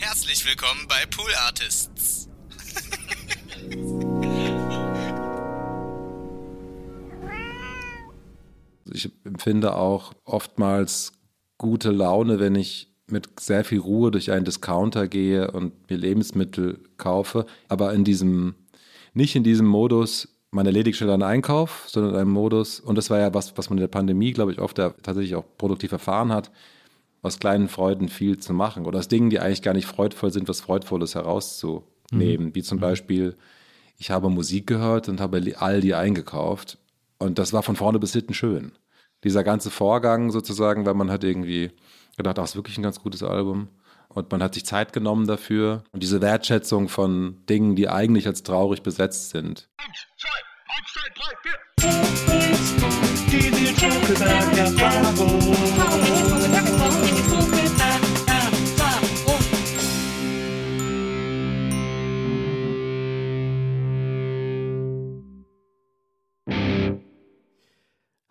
Herzlich willkommen bei Pool Artists. Ich empfinde auch oftmals gute Laune, wenn ich mit sehr viel Ruhe durch einen Discounter gehe und mir Lebensmittel kaufe, aber in diesem, nicht in diesem Modus, man erledigt schnell einen Einkauf, sondern in einem Modus, und das war ja was, was man in der Pandemie, glaube ich, oft tatsächlich auch produktiv erfahren hat, aus kleinen Freuden viel zu machen oder aus Dingen, die eigentlich gar nicht freudvoll sind, was Freudvolles herauszunehmen, wie zum Beispiel, ich habe Musik gehört und habe Aldi eingekauft und das war von vorne bis hinten schön. Dieser ganze Vorgang sozusagen, weil man hat irgendwie gedacht, ach, ist wirklich ein ganz gutes Album. Und man hat sich Zeit genommen dafür. Und diese Wertschätzung von Dingen, die eigentlich als traurig besetzt sind.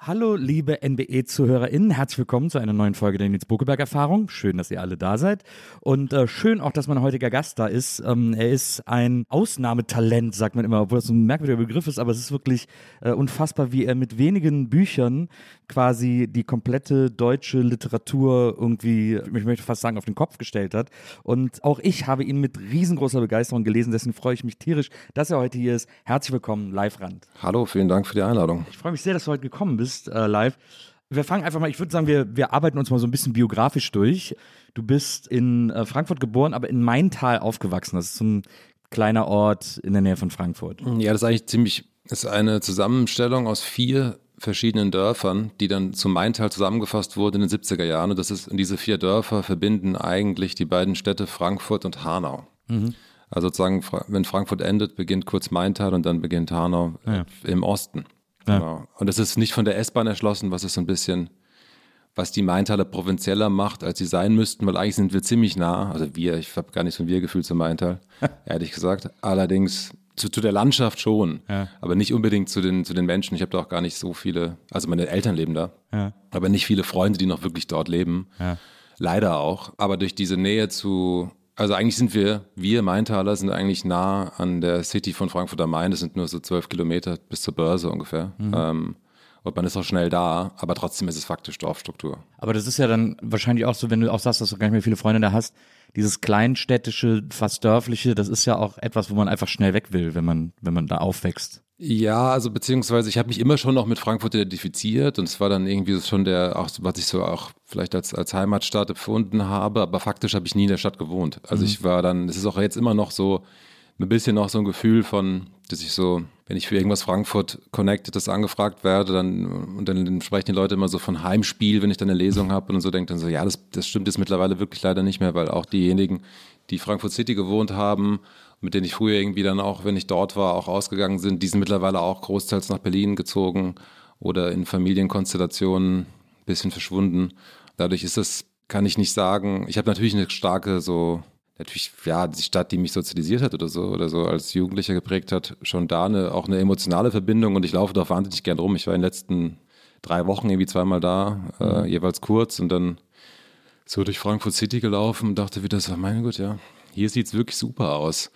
Hallo, liebe NBE-ZuhörerInnen, herzlich willkommen zu einer neuen Folge der Nils Buckelberg-Erfahrung. Schön, dass ihr alle da seid. Und äh, schön auch, dass mein heutiger Gast da ist. Ähm, er ist ein Ausnahmetalent, sagt man immer, obwohl das ein merkwürdiger Begriff ist, aber es ist wirklich äh, unfassbar, wie er mit wenigen Büchern quasi die komplette deutsche Literatur irgendwie, ich möchte fast sagen, auf den Kopf gestellt hat. Und auch ich habe ihn mit riesengroßer Begeisterung gelesen, deswegen freue ich mich tierisch, dass er heute hier ist. Herzlich willkommen, Live-Rand. Hallo, vielen Dank für die Einladung. Ich freue mich sehr, dass du heute gekommen bist, äh, live. Wir fangen einfach mal, ich würde sagen, wir, wir arbeiten uns mal so ein bisschen biografisch durch. Du bist in äh, Frankfurt geboren, aber in Maintal aufgewachsen. Das ist so ein kleiner Ort in der Nähe von Frankfurt. Ja, das ist eigentlich ziemlich, ist eine Zusammenstellung aus vier verschiedenen Dörfern, die dann zum Maintal zusammengefasst wurden in den 70er Jahren. Und das ist, diese vier Dörfer verbinden eigentlich die beiden Städte Frankfurt und Hanau. Also sozusagen, wenn Frankfurt endet, beginnt kurz Maintal und dann beginnt Hanau äh, Ja. im Osten. Ja. Genau. Und das ist nicht von der S-Bahn erschlossen, was ist so ein bisschen, was die Maintaler provinzieller macht, als sie sein müssten, weil eigentlich sind wir ziemlich nah. Also wir, ich habe gar nicht so ein Wir-Gefühl zum Maintal, ehrlich gesagt. Allerdings zu, zu der Landschaft schon, Ja. aber nicht unbedingt zu den, zu den Menschen. Ich habe da auch gar nicht so viele, also meine Eltern leben da, Ja. aber nicht viele Freunde, die noch wirklich dort leben. Leider auch. Aber durch diese Nähe zu, also eigentlich sind wir, wir Maintaler sind eigentlich nah an der City von Frankfurt am Main. Das sind nur so zwölf Kilometer bis zur Börse ungefähr. Ähm, und man ist auch schnell da, aber trotzdem ist es faktisch Dorfstruktur. Aber das ist ja dann wahrscheinlich auch so, wenn du auch sagst, dass du gar nicht mehr viele Freunde da hast. Dieses kleinstädtische, fast dörfliche, das ist ja auch etwas, wo man einfach schnell weg will, wenn man, wenn man da aufwächst. Ja, also beziehungsweise ich habe mich immer schon noch mit Frankfurt identifiziert und es war dann irgendwie schon der, auch, was ich so auch vielleicht als, als Heimatstadt empfunden habe, aber faktisch habe ich nie in der Stadt gewohnt. Also ich war dann, es ist auch jetzt immer noch so ein bisschen noch so ein Gefühl von, dass ich so, wenn ich für irgendwas Frankfurt Connected angefragt werde, dann und dann sprechen die Leute immer so von Heimspiel, wenn ich dann eine Lesung habe und so denke dann so, ja, das, das stimmt jetzt mittlerweile wirklich leider nicht mehr, weil auch diejenigen, die Frankfurt City gewohnt haben, mit denen ich früher irgendwie dann auch, wenn ich dort war, auch ausgegangen sind, die sind mittlerweile auch großteils nach Berlin gezogen oder in Familienkonstellationen ein bisschen verschwunden. Dadurch ist es, kann ich nicht sagen, ich habe natürlich eine starke so, natürlich, ja, die Stadt, die mich sozialisiert hat oder so, oder so als Jugendlicher geprägt hat, schon da eine, auch eine emotionale Verbindung und ich laufe da wahnsinnig gern rum. Ich war in den letzten drei Wochen irgendwie zweimal da, äh, jeweils kurz und dann so durch Frankfurt City gelaufen und dachte wieder so, meine Gott, ja, hier sieht's wirklich super aus.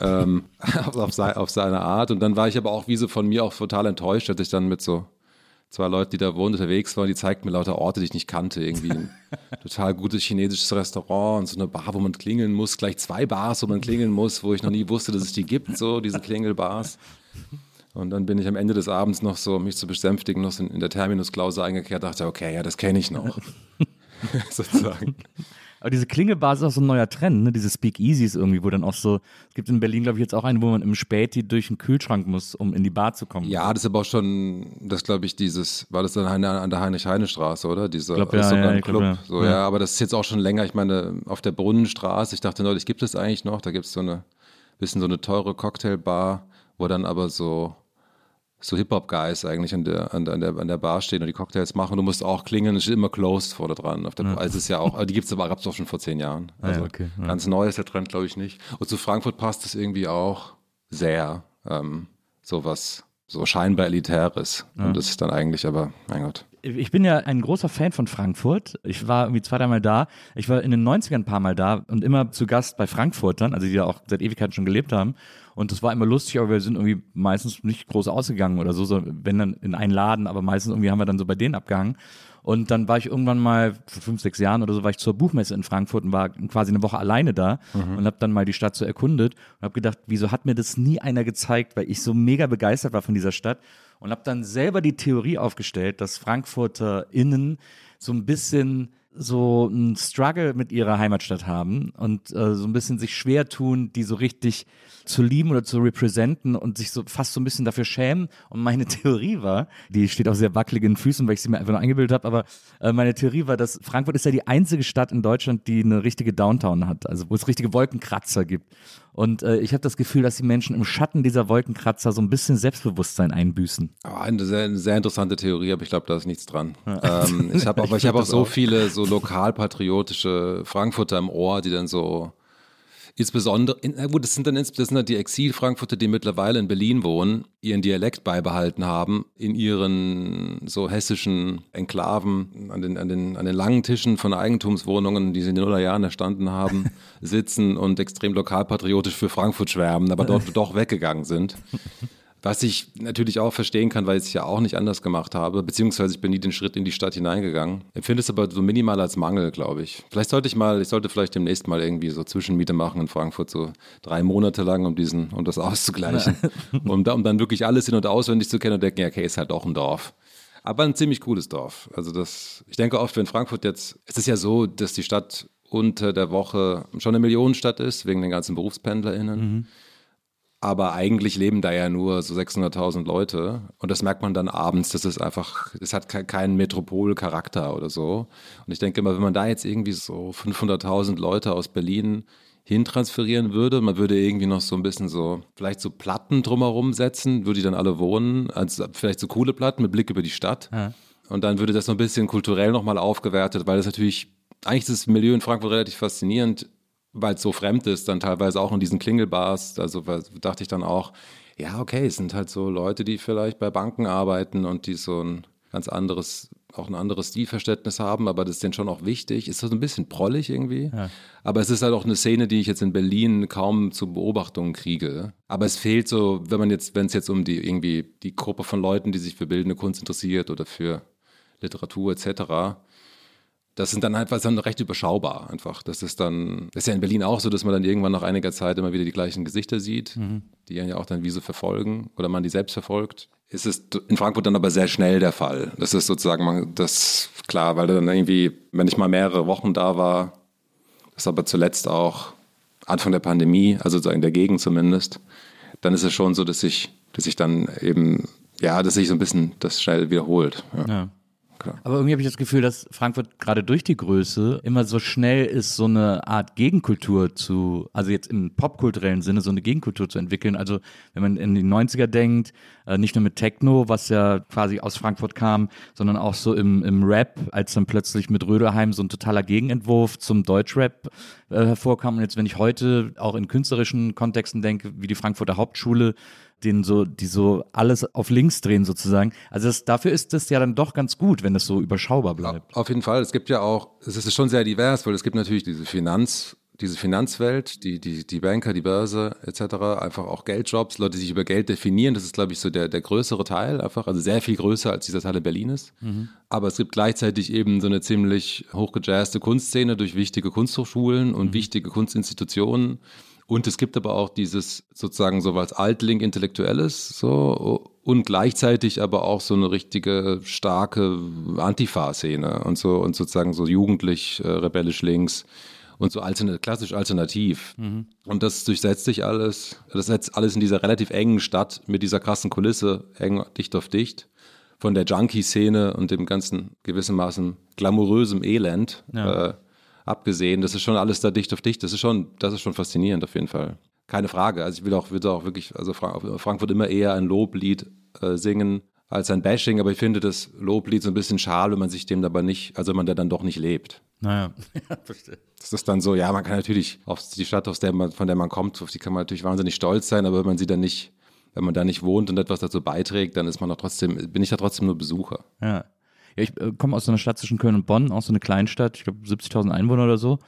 ähm, auf, sei, auf seine Art. Und dann war ich aber auch wie so von mir auch total enttäuscht, dass ich dann mit so zwei Leute, die da wohnen, unterwegs waren, die zeigten mir lauter Orte, die ich nicht kannte. Irgendwie ein total gutes chinesisches Restaurant und so eine Bar, wo man klingeln muss. Gleich zwei Bars, wo man klingeln muss, wo ich noch nie wusste, dass es die gibt, so diese Klingelbars. Und dann bin ich am Ende des Abends noch so, um mich zu besänftigen, noch so in der Terminusklause eingekehrt, dachte, okay, ja, das kenne ich noch. Sozusagen. Aber diese Klingelbar ist auch so ein neuer Trend, ne? Diese Speakeasies irgendwie, wo dann auch so, es gibt in Berlin, glaube ich, jetzt auch einen, wo man im Späti durch einen Kühlschrank muss, um in die Bar zu kommen. Ja, das ist aber auch schon, das glaube ich, dieses, war das dann an der Heinrich-Heine-Straße, oder? Dieser, glaub, ja, ja, ein ich Club. glaub, ja. So, Ja. ja. aber das ist jetzt auch schon länger, ich meine, auf der Brunnenstraße, ich dachte neulich, gibt es eigentlich noch, da gibt es so eine, bisschen so eine teure Cocktailbar, wo dann aber so, so Hip-Hop-Guys eigentlich an der, an, der, an, der, an der Bar stehen und die Cocktails machen. Du musst auch klingeln, es steht immer closed vorne dran. Auf der, Also es ist ja auch, aber die gibt es aber, gab es auch schon vor zehn Jahren. Ah ja, Also okay, ja. ganz neu ist der Trend, glaube ich, nicht. Und zu Frankfurt passt es irgendwie auch sehr. Ähm, sowas, so scheinbar Elitäres. Und das ist dann eigentlich aber, mein Gott. Ich bin ja ein großer Fan von Frankfurt. Ich war irgendwie zwei, dreimal da. Ich war in den 90ern ein paar Mal da und immer zu Gast bei Frankfurtern, also die ja auch seit Ewigkeiten schon gelebt haben. Und das war immer lustig, aber wir sind irgendwie meistens nicht groß ausgegangen oder so, so wenn dann in einen Laden, aber meistens irgendwie haben wir dann so bei denen abgehangen. Und dann war ich irgendwann mal vor fünf, sechs Jahren oder so, war ich zur Buchmesse in Frankfurt und war quasi eine Woche alleine da und habe dann mal die Stadt so erkundet und habe gedacht, wieso hat mir das nie einer gezeigt, weil ich so mega begeistert war von dieser Stadt und habe dann selber die Theorie aufgestellt, dass FrankfurterInnen so ein bisschen so ein Struggle mit ihrer Heimatstadt haben und äh, so ein bisschen sich schwer tun, die so richtig zu lieben oder zu representen und sich so fast so ein bisschen dafür schämen. Und meine Theorie war, die steht auf sehr wackeligen Füßen, weil ich sie mir einfach nur eingebildet habe, aber äh, meine Theorie war, dass Frankfurt ist ja die einzige Stadt in Deutschland, die eine richtige Downtown hat, also wo es richtige Wolkenkratzer gibt. Und äh, ich habe das Gefühl, dass die Menschen im Schatten dieser Wolkenkratzer so ein bisschen Selbstbewusstsein einbüßen. Aber eine sehr, eine sehr interessante Theorie, aber ich glaube, da ist nichts dran. Ähm, ich habe aber ich habe auch so viele so lokalpatriotische Frankfurter im Ohr, die dann so insbesondere, in, na gut, das sind dann das sind dann die Exil-Frankfurter, die mittlerweile in Berlin wohnen, ihren Dialekt beibehalten haben, in ihren so hessischen Enklaven an den, an den, an den langen Tischen von Eigentumswohnungen, die sie in den Nullerjahren erstanden haben, sitzen und extrem lokalpatriotisch für Frankfurt schwärmen, aber dort doch weggegangen sind. Was ich natürlich auch verstehen kann, weil ich es ja auch nicht anders gemacht habe, beziehungsweise ich bin nie den Schritt in die Stadt hineingegangen. Empfinde es aber so minimal als Mangel, glaube ich. Vielleicht sollte ich mal, ich sollte vielleicht demnächst mal irgendwie so Zwischenmiete machen in Frankfurt, so drei Monate lang, um diesen, um das auszugleichen. um, da, um dann wirklich alles in- und auswendig zu kennen und denken, ja, okay, ist halt doch ein Dorf. Aber ein ziemlich cooles Dorf. Also das, ich denke oft, wenn Frankfurt jetzt, es ist ja so, dass die Stadt unter der Woche schon eine Millionenstadt ist, wegen den ganzen BerufspendlerInnen. Aber eigentlich leben da ja nur so 600.000 Leute. Und das merkt man dann abends, dass es einfach, es hat ke- keinen Metropolcharakter oder so. Und ich denke immer, wenn man da jetzt irgendwie so 500.000 Leute aus Berlin hintransferieren würde, man würde irgendwie noch so ein bisschen so, vielleicht so Platten drumherum setzen, würde die dann alle wohnen, also vielleicht so coole Platten mit Blick über die Stadt. Und dann würde das so ein bisschen kulturell nochmal aufgewertet, weil das natürlich, eigentlich ist das Milieu in Frankfurt relativ faszinierend, weil es so fremd ist, dann teilweise auch in diesen Klingelbars. Also dachte ich dann auch, ja, okay, es sind halt so Leute, die vielleicht bei Banken arbeiten und die so ein ganz anderes, auch ein anderes Stilverständnis haben, aber das ist denen schon auch wichtig. Ist so ein bisschen prollig irgendwie. Aber es ist halt auch eine Szene, die ich jetzt in Berlin kaum zu Beobachtungen kriege. Aber es fehlt so, wenn man jetzt, wenn es jetzt um die irgendwie die Gruppe von Leuten, die sich für bildende Kunst interessiert oder für Literatur etc., das sind dann halt was dann recht überschaubar einfach. Das ist dann, das ist ja in Berlin auch so, dass man dann irgendwann nach einiger Zeit immer wieder die gleichen Gesichter sieht, die einen ja auch dann wie so verfolgen oder man die selbst verfolgt. Ist es in Frankfurt dann aber sehr schnell der Fall. Das ist sozusagen, man, das klar, weil dann irgendwie, wenn ich mal mehrere Wochen da war, das aber zuletzt auch Anfang der Pandemie, also so in der Gegend zumindest, dann ist es schon so, dass ich, dass ich dann eben, ja, dass sich so ein bisschen das schnell wiederholt. Ja. Ja. Klar. Aber irgendwie habe ich das Gefühl, dass Frankfurt gerade durch die Größe immer so schnell ist, so eine Art Gegenkultur zu, also jetzt im popkulturellen Sinne, so eine Gegenkultur zu entwickeln. Also wenn man in die 90er denkt, äh, nicht nur mit Techno, was ja quasi aus Frankfurt kam, sondern auch so im, im Rap, als dann plötzlich mit Röderheim so ein totaler Gegenentwurf zum Deutschrap äh, hervorkam. Und jetzt, wenn ich heute auch in künstlerischen Kontexten denke, wie die Frankfurter Hauptschule, den so, die so alles auf links drehen sozusagen. Also das, dafür ist es ja dann doch ganz gut, wenn es so überschaubar bleibt. Auf jeden Fall. Es gibt ja auch, es ist schon sehr divers, weil es gibt natürlich diese diese Finanzwelt, die, die, die Banker, die Börse etc., einfach auch Geldjobs, Leute, die sich über Geld definieren, das ist, glaube ich, so der, der größere Teil einfach, also sehr viel größer als dieser Teil in Berlin ist. Aber es gibt gleichzeitig eben so eine ziemlich hochgejazzte Kunstszene durch wichtige Kunsthochschulen und wichtige Kunstinstitutionen. Und es gibt aber auch dieses sozusagen so was Altling Intellektuelles so und gleichzeitig aber auch so eine richtige starke Antifa-Szene und so und sozusagen so jugendlich äh, rebellisch links und so altern klassisch alternativ. Und das durchsetzt sich alles, das setzt alles in dieser relativ engen Stadt mit dieser krassen Kulisse, eng dicht auf dicht, von der Junkie-Szene und dem ganzen gewissermaßen glamourösem Elend Ja. äh, abgesehen. Das ist schon alles da dicht auf dicht. Das ist schon, das ist schon faszinierend auf jeden Fall. Keine Frage. Also ich will auch, würde auch wirklich, also Fra Frankfurt immer eher ein Loblied äh, singen als ein Bashing, aber ich finde das Loblied so ein bisschen schal, wenn man sich dem dabei nicht, also wenn man da dann doch nicht lebt. Naja, ja, verstehe. Das ist dann so, ja, man kann natürlich auf die Stadt, aus der man, von der man kommt, auf die kann man natürlich wahnsinnig stolz sein, aber wenn man sie dann nicht, wenn man da nicht wohnt und etwas dazu beiträgt, dann ist man doch trotzdem, bin ich da trotzdem nur Besucher. Ja. Ja, ich äh, komme aus so einer Stadt zwischen Köln und Bonn, auch so eine Kleinstadt, ich glaube 70.000 Einwohner oder so.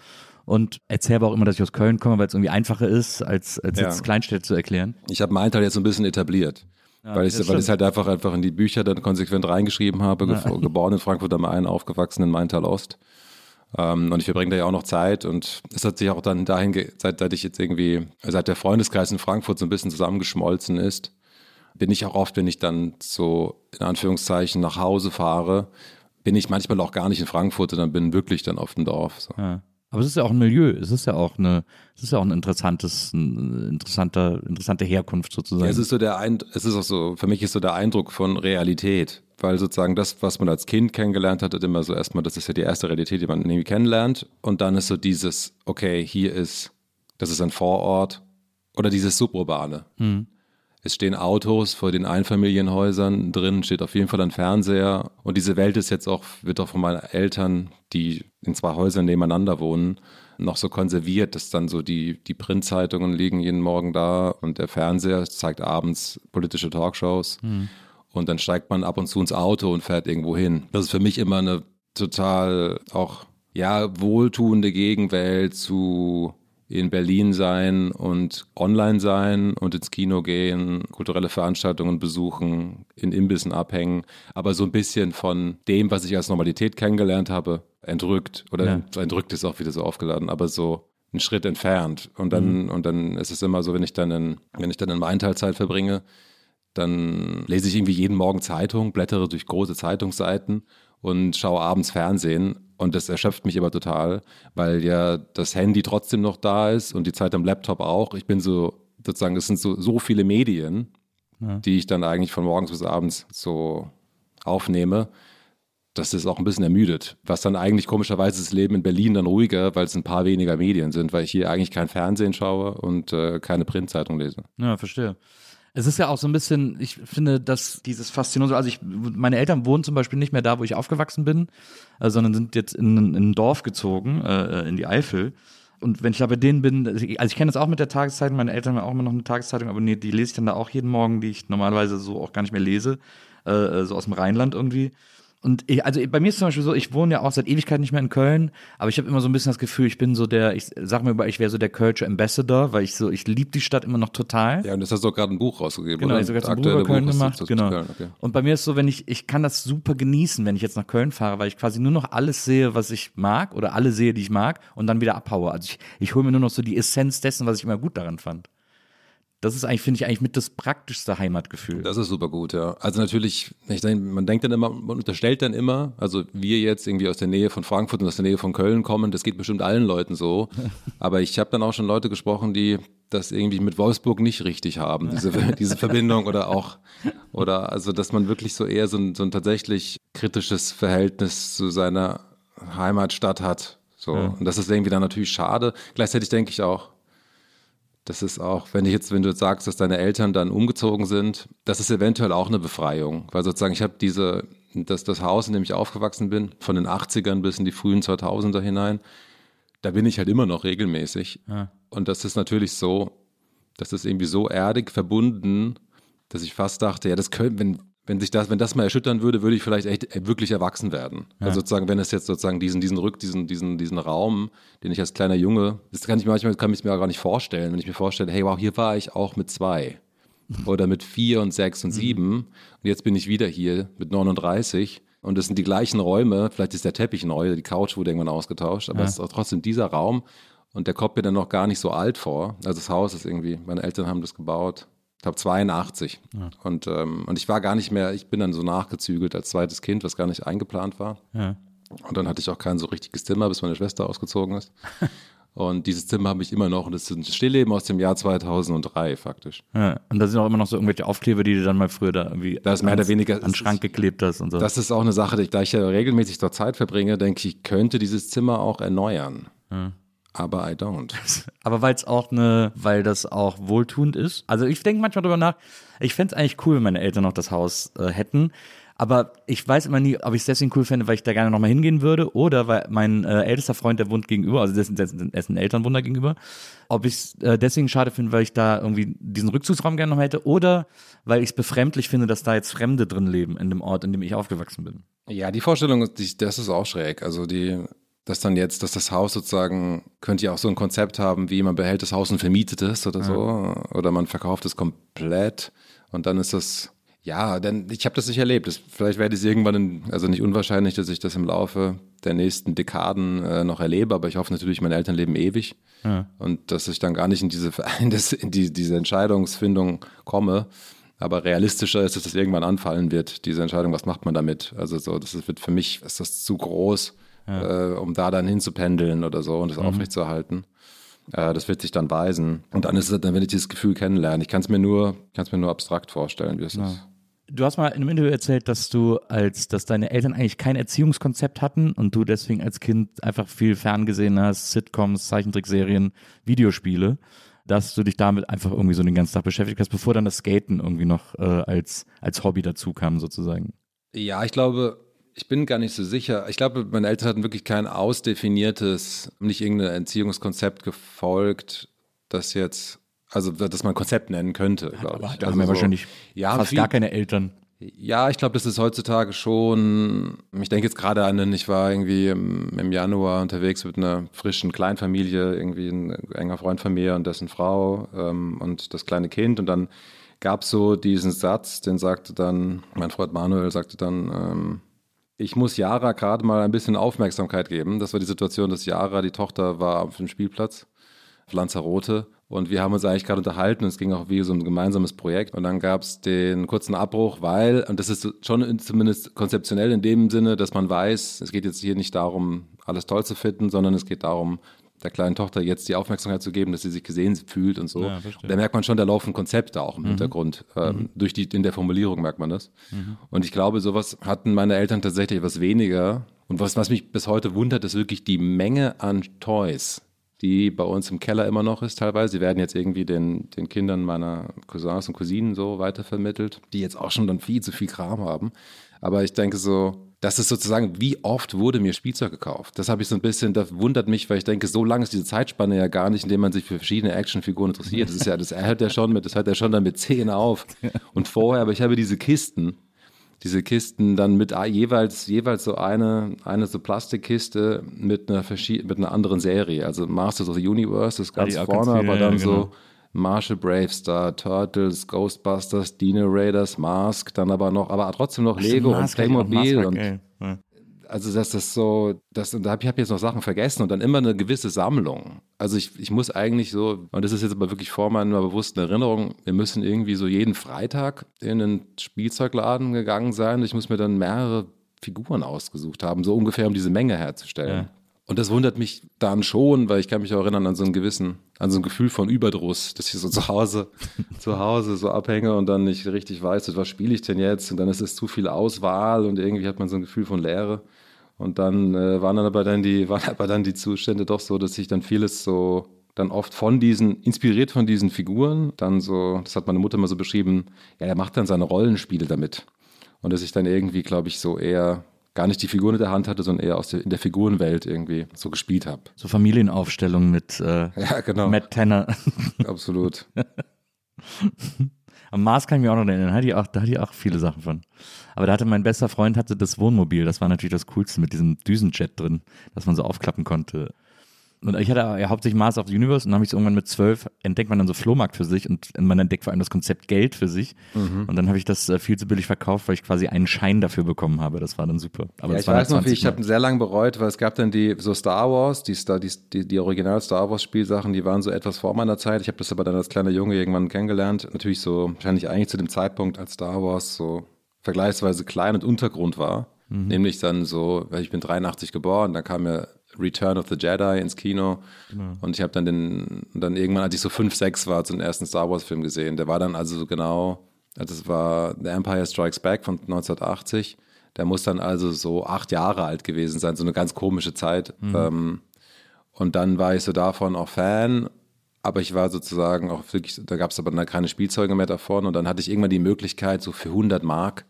Und erzähle aber auch immer, dass ich aus Köln komme, weil es irgendwie einfacher ist, als, als Ja. jetzt Kleinstädte zu erklären. Ich habe meinen Teil jetzt so ein bisschen etabliert. weil ich das weil ich stimmt. halt einfach, einfach in die Bücher dann konsequent reingeschrieben habe, ge geboren in Frankfurt am Main, aufgewachsen in Maintal Ost. Ähm, und ich verbringe da ja auch noch Zeit und es hat sich auch dann dahin, seit, seit ich jetzt irgendwie, seit der Freundeskreis in Frankfurt so ein bisschen zusammengeschmolzen ist, bin ich auch oft, wenn ich dann so in Anführungszeichen nach Hause fahre, bin ich manchmal auch gar nicht in Frankfurt, sondern bin wirklich dann auf dem Dorf. So. Ja. Aber es ist ja auch ein Milieu, es ist ja auch eine, es ist ja auch ein interessantes, ein interessanter, interessante Herkunft sozusagen. Ja, es ist so der Eindruck, es ist auch so, für mich ist so der Eindruck von Realität. Weil sozusagen das, was man als Kind kennengelernt hat, hat immer so erstmal, das ist ja die erste Realität, die man irgendwie kennenlernt. Und dann ist so dieses, okay, hier ist, das ist ein Vorort oder dieses Suburbane. Es stehen Autos vor den Einfamilienhäusern, drin steht auf jeden Fall ein Fernseher. Und diese Welt ist jetzt auch, wird auch von meinen Eltern, die in zwei Häusern nebeneinander wohnen, noch so konserviert, dass dann so die, die Printzeitungen liegen jeden Morgen da und der Fernseher zeigt abends politische Talkshows. Und dann steigt man ab und zu ins Auto und fährt irgendwo hin. Das ist für mich immer eine total auch, ja, wohltuende Gegenwelt zu in Berlin sein und online sein und ins Kino gehen, kulturelle Veranstaltungen besuchen, in Imbissen abhängen, aber so ein bisschen von dem, was ich als Normalität kennengelernt habe, entrückt. Oder Ja. entrückt ist auch wieder so aufgeladen, aber so einen Schritt entfernt. Und dann, und dann ist es immer so, wenn ich dann in, wenn ich dann in Maintalzeit verbringe, dann lese ich irgendwie jeden Morgen Zeitung, blättere durch große Zeitungsseiten und schaue abends Fernsehen. Und das erschöpft mich aber total, weil ja das Handy trotzdem noch da ist und die Zeit am Laptop auch. Ich bin so, sozusagen, es sind so, so viele Medien, die ich dann eigentlich von morgens bis abends so aufnehme, dass es auch ein bisschen ermüdet. Was dann eigentlich komischerweise das Leben in Berlin dann ruhiger, weil es ein paar weniger Medien sind, weil ich hier eigentlich kein Fernsehen schaue und äh, keine Printzeitung lese. Ja, verstehe. Es ist ja auch so ein bisschen, ich finde, dass dieses Faszinose, also ich, meine Eltern wohnen zum Beispiel nicht mehr da, wo ich aufgewachsen bin, äh, sondern sind jetzt in, ein- in ein Dorf gezogen, äh, in die Eifel. Und wenn ich da bei denen bin, also ich, also ich kenne das auch mit der Tageszeitung, meine Eltern haben auch immer noch eine Tageszeitung abonniert, die lese ich dann da auch jeden Morgen, die ich normalerweise so auch gar nicht mehr lese, äh, äh, so aus dem Rheinland irgendwie. Und ich, also bei mir ist zum Beispiel so, ich wohne ja auch seit Ewigkeit nicht mehr in Köln, aber ich habe immer so ein bisschen das Gefühl, ich bin so der, ich sag mir mal, ich wäre so der Kölsche Ambassador, weil ich so, ich liebe die Stadt immer noch total. Ja, und das hast du auch gerade ein Buch rausgegeben, Genau, oder? ich sogar Das zum Buch Köln ist gemacht. Genau. Köln, okay. Und bei mir ist so, wenn ich, ich kann das super genießen, wenn ich jetzt nach Köln fahre, weil ich quasi nur noch alles sehe, was ich mag oder alle sehe, die ich mag und dann wieder abhaue. Also ich, ich hole mir nur noch so die Essenz dessen, was ich immer gut daran fand. Das ist eigentlich, finde ich, eigentlich mit das praktischste Heimatgefühl. Das ist super gut, ja. Also natürlich, ich denke, man denkt dann immer, man unterstellt dann immer, also wir jetzt irgendwie aus der Nähe von Frankfurt und aus der Nähe von Köln kommen, das geht bestimmt allen Leuten so. Aber ich habe dann auch schon Leute gesprochen, die das irgendwie mit Wolfsburg nicht richtig haben, diese, diese Verbindung oder auch, oder also, dass man wirklich so eher so ein, so ein tatsächlich kritisches Verhältnis zu seiner Heimatstadt hat. So. Und das ist irgendwie dann natürlich schade. Gleichzeitig denke ich auch, das ist auch, wenn ich jetzt, wenn du jetzt sagst, dass deine Eltern dann umgezogen sind, das ist eventuell auch eine Befreiung. Weil sozusagen, ich habe diese, das, das Haus, in dem ich aufgewachsen bin, von den 80ern bis in die frühen 2000er hinein, da bin ich halt immer noch regelmäßig. Und das ist natürlich so, das ist irgendwie so erdig verbunden, dass ich fast dachte, ja, das könnte, wenn, wenn sich das, wenn das mal erschüttern würde, würde ich vielleicht echt äh, wirklich erwachsen werden. Also sozusagen, wenn es jetzt sozusagen diesen, diesen Rück, diesen, diesen, diesen Raum, den ich als kleiner Junge, das kann ich mir manchmal, kann ich mir gar nicht vorstellen, wenn ich mir vorstelle, hey, wow, hier war ich auch mit zwei. Oder mit vier und sechs und sieben. Und jetzt bin ich wieder hier mit 39. Und es sind die gleichen Räume. Vielleicht ist der Teppich neu, die Couch wurde irgendwann ausgetauscht. Aber es ist auch trotzdem dieser Raum. Und der kommt mir dann noch gar nicht so alt vor. Also das Haus ist irgendwie, meine Eltern haben das gebaut. Ich glaube 82. Und, ähm, und ich war gar nicht mehr, ich bin dann so nachgezügelt als zweites Kind, was gar nicht eingeplant war. Ja. Und dann hatte ich auch kein so richtiges Zimmer, bis meine Schwester ausgezogen ist. Und dieses Zimmer habe ich immer noch. Und das ist ein Stillleben aus dem Jahr 2003 faktisch. Ja. Und da sind auch immer noch so irgendwelche Aufkleber, die du dann mal früher da irgendwie Da ist mehr oder weniger- an den Schrank geklebt hast und so. Das ist auch eine Sache, die- da ich ja regelmäßig dort Zeit verbringe, denke ich, ich könnte dieses Zimmer auch erneuern. Aber I don't. Aber weil es auch eine, weil das auch wohltuend ist. Also ich denke manchmal drüber nach, ich fände es eigentlich cool, wenn meine Eltern noch das Haus äh, hätten. Aber ich weiß immer nie, ob ich es deswegen cool fände, weil ich da gerne nochmal hingehen würde oder weil mein äh, ältester Freund, der wohnt gegenüber, also dessen, dessen, dessen Eltern wohnen da gegenüber, ob ich es äh, deswegen schade finde, weil ich da irgendwie diesen Rückzugsraum gerne noch hätte oder weil ich es befremdlich finde, dass da jetzt Fremde drin leben in dem Ort, in dem ich aufgewachsen bin. Ja, die Vorstellung, die, das ist auch schräg. Also die, dass dann jetzt, dass das Haus sozusagen, könnte ja auch so ein Konzept haben, wie man behält das Haus und vermietet es oder so. Oder man verkauft es komplett und dann ist das, ja, denn ich habe das nicht erlebt. Das, vielleicht werde ich es irgendwann, in, also nicht unwahrscheinlich, dass ich das im Laufe der nächsten Dekaden äh, noch erlebe, aber ich hoffe natürlich, meine Eltern leben ewig und dass ich dann gar nicht in diese, in, die, diese Entscheidungsfindung komme. Aber realistischer ist, dass das irgendwann anfallen wird, diese Entscheidung, was macht man damit? Also so, das wird für mich, ist das zu groß, äh, um da dann hinzupendeln oder so und das aufrechtzuerhalten. Äh, das wird sich dann weisen. Und dann ist es, dann will ich dieses Gefühl kennenlernen. Ich kann es mir nur, kann es mir nur abstrakt vorstellen, wie es ist. Du hast mal in einem Interview erzählt, dass du als, dass deine Eltern eigentlich kein Erziehungskonzept hatten und du deswegen als Kind einfach viel ferngesehen hast, Sitcoms, Zeichentrickserien, Videospiele, dass du dich damit einfach irgendwie so den ganzen Tag beschäftigt hast, bevor dann das Skaten irgendwie noch äh, als, als Hobby dazu kam sozusagen. Ja, ich glaube, ich bin gar nicht so sicher. Ich glaube, meine Eltern hatten wirklich kein ausdefiniertes, nicht irgendein Erziehungskonzept gefolgt, das jetzt, also das man Konzept nennen könnte, glaube Aber ich. da also haben wir so- wahrscheinlich ja, fast viel- gar keine Eltern. Ja, ich glaube, das ist heutzutage schon. Ich denke jetzt gerade an, den- ich war irgendwie im, im Januar unterwegs mit einer frischen Kleinfamilie, irgendwie ein enger Freund von mir und dessen Frau ähm, und das kleine Kind. Und dann gab es so diesen Satz, den sagte dann, mein Freund Manuel sagte dann, ähm, ich muss Yara gerade mal ein bisschen Aufmerksamkeit geben. Das war die Situation, dass Yara, die Tochter, war auf dem Spielplatz auf Lanzarote. Und wir haben uns eigentlich gerade unterhalten es ging auch wie so ein gemeinsames Projekt. Und dann gab es den kurzen Abbruch, weil, und das ist schon in- zumindest konzeptionell in dem Sinne, dass man weiß, es geht jetzt hier nicht darum, alles toll zu finden, sondern es geht darum, der kleinen Tochter jetzt die Aufmerksamkeit zu geben, dass sie sich gesehen fühlt und so. Ja, da merkt man schon, da laufen Konzepte auch im Hintergrund. Ähm, Durch die, in der Formulierung merkt man das. Und ich glaube, sowas hatten meine Eltern tatsächlich etwas weniger. Und was, was mich bis heute wundert, ist wirklich die Menge an Toys, die bei uns im Keller immer noch ist teilweise. Sie werden jetzt irgendwie den, den Kindern meiner Cousins und Cousinen so weitervermittelt, die jetzt auch schon dann viel zu viel Kram haben. Aber ich denke so, das ist sozusagen, wie oft wurde mir Spielzeug gekauft? Das habe ich so ein bisschen, das wundert mich, weil ich denke, so lang ist diese Zeitspanne ja gar nicht, in der man sich für verschiedene Actionfiguren interessiert. Das ist ja, das hört ja schon mit, das hört ja schon dann mit 10 auf. Und vorher, aber ich habe diese Kisten, diese Kisten dann mit jeweils, jeweils so eine, eine so Plastikkiste mit einer, mit einer anderen Serie. Also Masters of the Universe ist ganz auch ganz vorne, viele, aber dann ja, genau. so Marshall Bravestar, Turtles, Ghostbusters, Dino Raiders, Mask, dann aber noch, aber trotzdem noch Lego und Playmobil und also das ist so, das, und da habe ich hab jetzt noch Sachen vergessen und dann immer eine gewisse Sammlung. Also ich, ich muss eigentlich so, und das ist jetzt aber wirklich vor meiner bewussten Erinnerung, wir müssen irgendwie so jeden Freitag in einen Spielzeugladen gegangen sein. Ich muss mir dann mehrere Figuren ausgesucht haben, so ungefähr, um diese Menge herzustellen. Ja. Und das wundert mich dann schon, weil ich kann mich auch erinnern an so einen gewissen, an so ein Gefühl von Überdruss, dass ich so zu Hause, zu Hause so abhänge und dann nicht richtig weiß, was spiele ich denn jetzt? Und dann ist es zu viel Auswahl und irgendwie hat man so ein Gefühl von Leere. Und dann äh, waren dann aber dann die, waren aber dann die Zustände doch so, dass ich dann vieles so dann oft von diesen, inspiriert von diesen Figuren, dann so, das hat meine Mutter mal so beschrieben, ja, der macht dann seine Rollenspiele damit. Und dass ich dann irgendwie, glaube ich, so eher gar nicht die Figuren in der Hand hatte, sondern eher aus der, in der Figurenwelt irgendwie so gespielt habe. So Familienaufstellung mit äh, Ja, genau. Matt Tanner. Absolut. Am Mars kann ich mich auch noch erinnern, da hatte ich auch, da hatte ich auch viele Sachen von. Aber da hatte mein bester Freund hatte das Wohnmobil, das war natürlich das Coolste mit diesem Düsenjet drin, dass man so aufklappen konnte. Und ich hatte ja hauptsächlich Mars of the Universe und dann habe ich es irgendwann mit zwölf entdeckt man dann so Flohmarkt für sich und man entdeckt vor allem das Konzept Geld für sich. Und dann habe ich das äh, viel zu billig verkauft, weil ich quasi einen Schein dafür bekommen habe. Das war dann super. Aber Ja, ich weiß noch, wie 20 ich habe sehr lange bereut, weil es gab dann die so Star Wars, die Star, die, die, die Original Star Wars Spielsachen, die waren so etwas vor meiner Zeit. Ich habe das aber dann als kleiner Junge irgendwann kennengelernt. Natürlich so wahrscheinlich eigentlich zu dem Zeitpunkt, als Star Wars so vergleichsweise klein und Untergrund war. Nämlich dann so, weil ich bin 83 geboren, da kam ja Return of the Jedi ins Kino und ich habe dann den dann irgendwann, als ich so 5, 6 war, den ersten Star Wars Film gesehen. Der war dann also so genau, also es war The Empire Strikes Back von 1980. Der muss dann also so acht Jahre alt gewesen sein, so eine ganz komische Zeit. Ähm, und dann war ich so davon auch Fan, aber ich war sozusagen auch wirklich, da gab es aber dann keine Spielzeuge mehr davon und dann hatte ich irgendwann die Möglichkeit, so für 100 Mark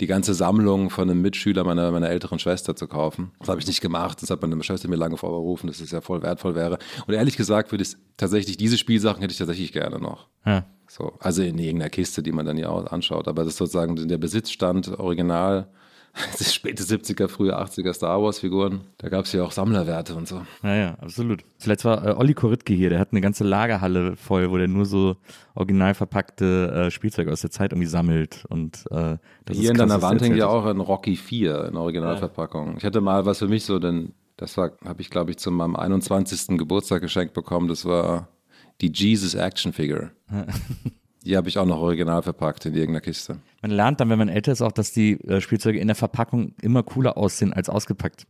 die ganze Sammlung von einem Mitschüler meiner, meiner älteren Schwester zu kaufen. Das habe ich nicht gemacht, das hat meine Schwester mir lange vorberufen, dass es ja voll wertvoll wäre. Und ehrlich gesagt würde ich tatsächlich, diese Spielsachen hätte ich tatsächlich gerne noch. Ja. So, also in irgendeiner Kiste, die man dann ja auch anschaut. Aber das ist sozusagen der Besitzstand original. Späte 70er, frühe 80er Star Wars-Figuren. Da gab es ja auch Sammlerwerte und so. Ja, ja, absolut. Zuletzt war äh, Olli Koritke hier, der hat eine ganze Lagerhalle voll, wo der nur so original verpackte äh, Spielzeuge aus der Zeit irgendwie sammelt. Und äh, das Hier ist in deiner Wand hängt ja auch ein Rocky 4 in Originalverpackung. Ich hatte mal was für mich so, denn das war, habe ich glaube ich zu meinem 21. Geburtstag geschenkt bekommen. Das war die Jesus Action Figure. Die habe ich auch noch original verpackt in irgendeiner Kiste. hat. Man lernt dann, wenn man älter ist, auch, dass die äh, Spielzeuge in der Verpackung immer cooler aussehen als ausgepackt.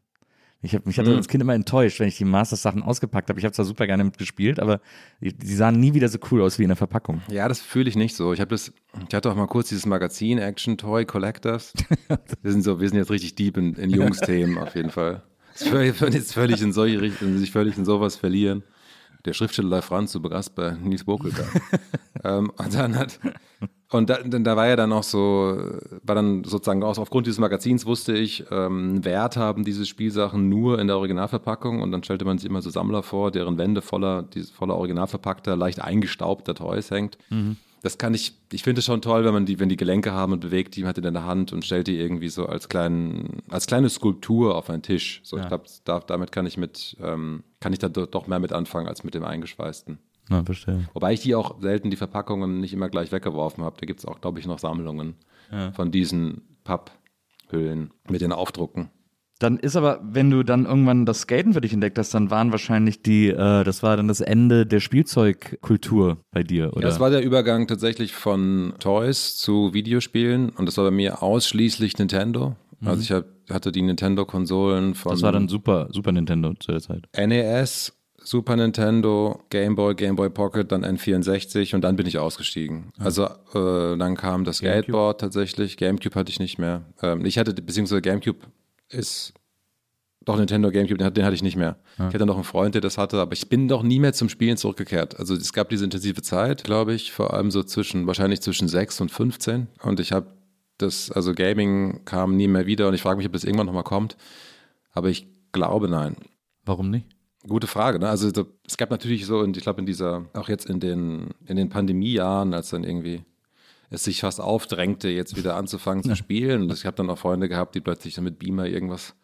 Ich hab, mich hatte als Kind immer enttäuscht, wenn ich die Masters-Sachen ausgepackt habe. Ich habe zwar super gerne mitgespielt, aber die, sahen nie wieder so cool aus wie in der Verpackung. Ja, das fühle ich nicht so. Ich habe das, ich hatte auch mal kurz dieses Magazin Action Toy Collectors. wir sind so, wir sind jetzt richtig deep in, in Jungsthemen auf jeden Fall. Jetzt völlig in solche Richtungen, sich völlig in sowas verlieren. Der Schriftsteller Franz zu Gast bei Nils Bokelberg. ähm, und dann hat, und da, da war ja dann auch so, war dann sozusagen auch aufgrund dieses Magazins wusste ich, ähm, Wert haben diese Spielsachen nur in der Originalverpackung und dann stellte man sich immer so Sammler vor, deren Wände voller, voller originalverpackter, leicht eingestaubter Toys hängt. Das kann ich, ich finde es schon toll, wenn man die, wenn die Gelenke haben und bewegt die, hat die in der Hand und stellt die irgendwie so als kleinen, als kleine Skulptur auf einen Tisch. So, ich glaube, da, damit kann ich mit, ähm, kann ich da do- doch mehr mit anfangen als mit dem eingeschweißten. Ja, verstehe. Wobei ich die auch selten die Verpackungen nicht immer gleich weggeworfen habe. Da gibt es auch, glaube ich, noch Sammlungen von diesen Papphüllen mit den Aufdrucken. Dann ist aber, wenn du dann irgendwann das Skaten für dich entdeckt hast, dann waren wahrscheinlich die, äh, das war dann das Ende der Spielzeugkultur bei dir, oder? Ja, das war der Übergang tatsächlich von Toys zu Videospielen und das war bei mir ausschließlich Nintendo. Also ich hab, hatte die Nintendo-Konsolen von das war dann Super, Super Nintendo zu der Zeit. NES, Super Nintendo, Game Boy, Game Boy Pocket, dann N64 und dann bin ich ausgestiegen. Also äh, dann kam das Gamecube? Skateboard tatsächlich. Gamecube hatte ich nicht mehr. Ähm, ich hatte, beziehungsweise Gamecube ist doch Nintendo Gamecube, den, den hatte ich nicht mehr. Ich hatte noch einen Freund, der das hatte, aber ich bin doch nie mehr zum Spielen zurückgekehrt. Also es gab diese intensive Zeit, glaube ich, vor allem so zwischen, wahrscheinlich zwischen 6 und 15. Und ich habe das, also Gaming kam nie mehr wieder und ich frage mich, ob das irgendwann nochmal kommt. Aber ich glaube nein. Warum nicht? Gute Frage. Ne? Also so, es gab natürlich so, und ich glaube in dieser, auch jetzt in den, in den Pandemiejahren, als dann irgendwie es sich fast aufdrängte, jetzt wieder anzufangen zu spielen. Und ich habe dann auch Freunde gehabt, die plötzlich dann mit Beamer irgendwas,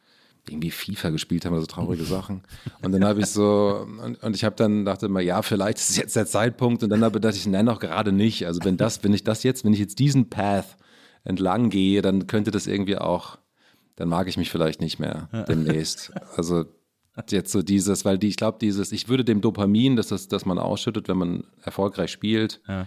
irgendwie FIFA gespielt haben, also traurige Sachen. Und dann habe ich so, und, und ich habe dann dachte mal, ja, vielleicht ist jetzt der Zeitpunkt. Und dann habe ich nenne auch gerade nicht. Also wenn das, wenn ich das jetzt, wenn ich jetzt diesen Path entlang gehe, dann könnte das irgendwie auch, dann mag ich mich vielleicht nicht mehr demnächst. Also jetzt so dieses, weil die, ich glaube, dieses, ich würde dem Dopamin, das, das, das man ausschüttet, wenn man erfolgreich spielt, Ja.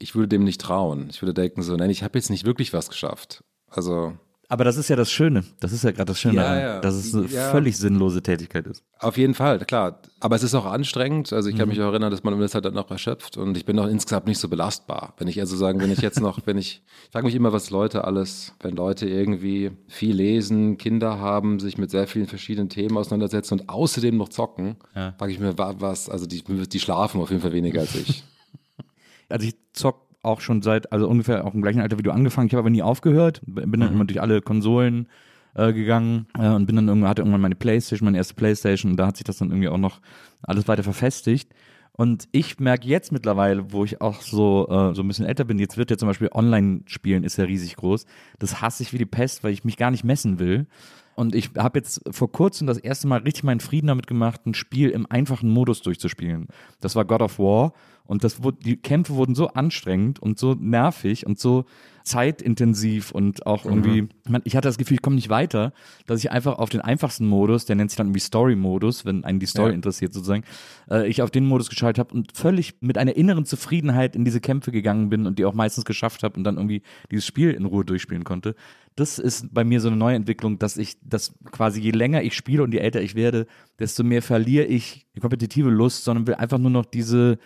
Ich würde dem nicht trauen. Ich würde denken so, nein, ich habe jetzt nicht wirklich was geschafft. Also Aber das ist ja das Schöne. Das ist ja gerade das Schöne, Ja, ja. dass es eine Ja. völlig sinnlose Tätigkeit ist. auf jeden Fall, klar. Aber es ist auch anstrengend. Also ich kann mich auch erinnern, dass man das halt dann noch erschöpft und ich bin auch insgesamt nicht so belastbar. Wenn ich also sagen, wenn ich jetzt noch, wenn ich, ich frage mich immer, was Leute alles, wenn Leute irgendwie viel lesen, Kinder haben, sich mit sehr vielen verschiedenen Themen auseinandersetzen und außerdem noch zocken, frage ich mir, wa- was, also die, die schlafen auf jeden Fall weniger als ich. Also ich zock auch schon seit, also ungefähr auch im gleichen Alter wie du angefangen. Ich habe aber nie aufgehört. Bin dann immer durch alle Konsolen äh, gegangen äh, und bin dann irgendwann, hatte irgendwann meine Playstation, meine erste Playstation und da hat sich das dann irgendwie auch noch alles weiter verfestigt. Und ich merke jetzt mittlerweile, wo ich auch so, äh, so ein bisschen älter bin, jetzt wird ja zum Beispiel Online-Spielen ist ja riesig groß. Das hasse ich wie die Pest, weil ich mich gar nicht messen will. Und ich habe jetzt vor kurzem das erste Mal richtig meinen Frieden damit gemacht, ein Spiel im einfachen Modus durchzuspielen. Das war God of War. Und das wurde, die Kämpfe wurden so anstrengend und so nervig und so zeitintensiv und auch irgendwie, man, ich hatte das Gefühl, ich komme nicht weiter, dass ich einfach auf den einfachsten Modus, der nennt sich dann irgendwie Story-Modus, wenn einen die Story Ja. interessiert sozusagen, äh, ich auf den Modus geschaltet habe und völlig mit einer inneren Zufriedenheit in diese Kämpfe gegangen bin und die auch meistens geschafft habe und dann irgendwie dieses Spiel in Ruhe durchspielen konnte. Das ist bei mir so eine neue Entwicklung, dass ich, dass quasi je länger ich spiele und je älter ich werde, desto mehr verliere ich die kompetitive Lust, sondern will einfach nur noch diese,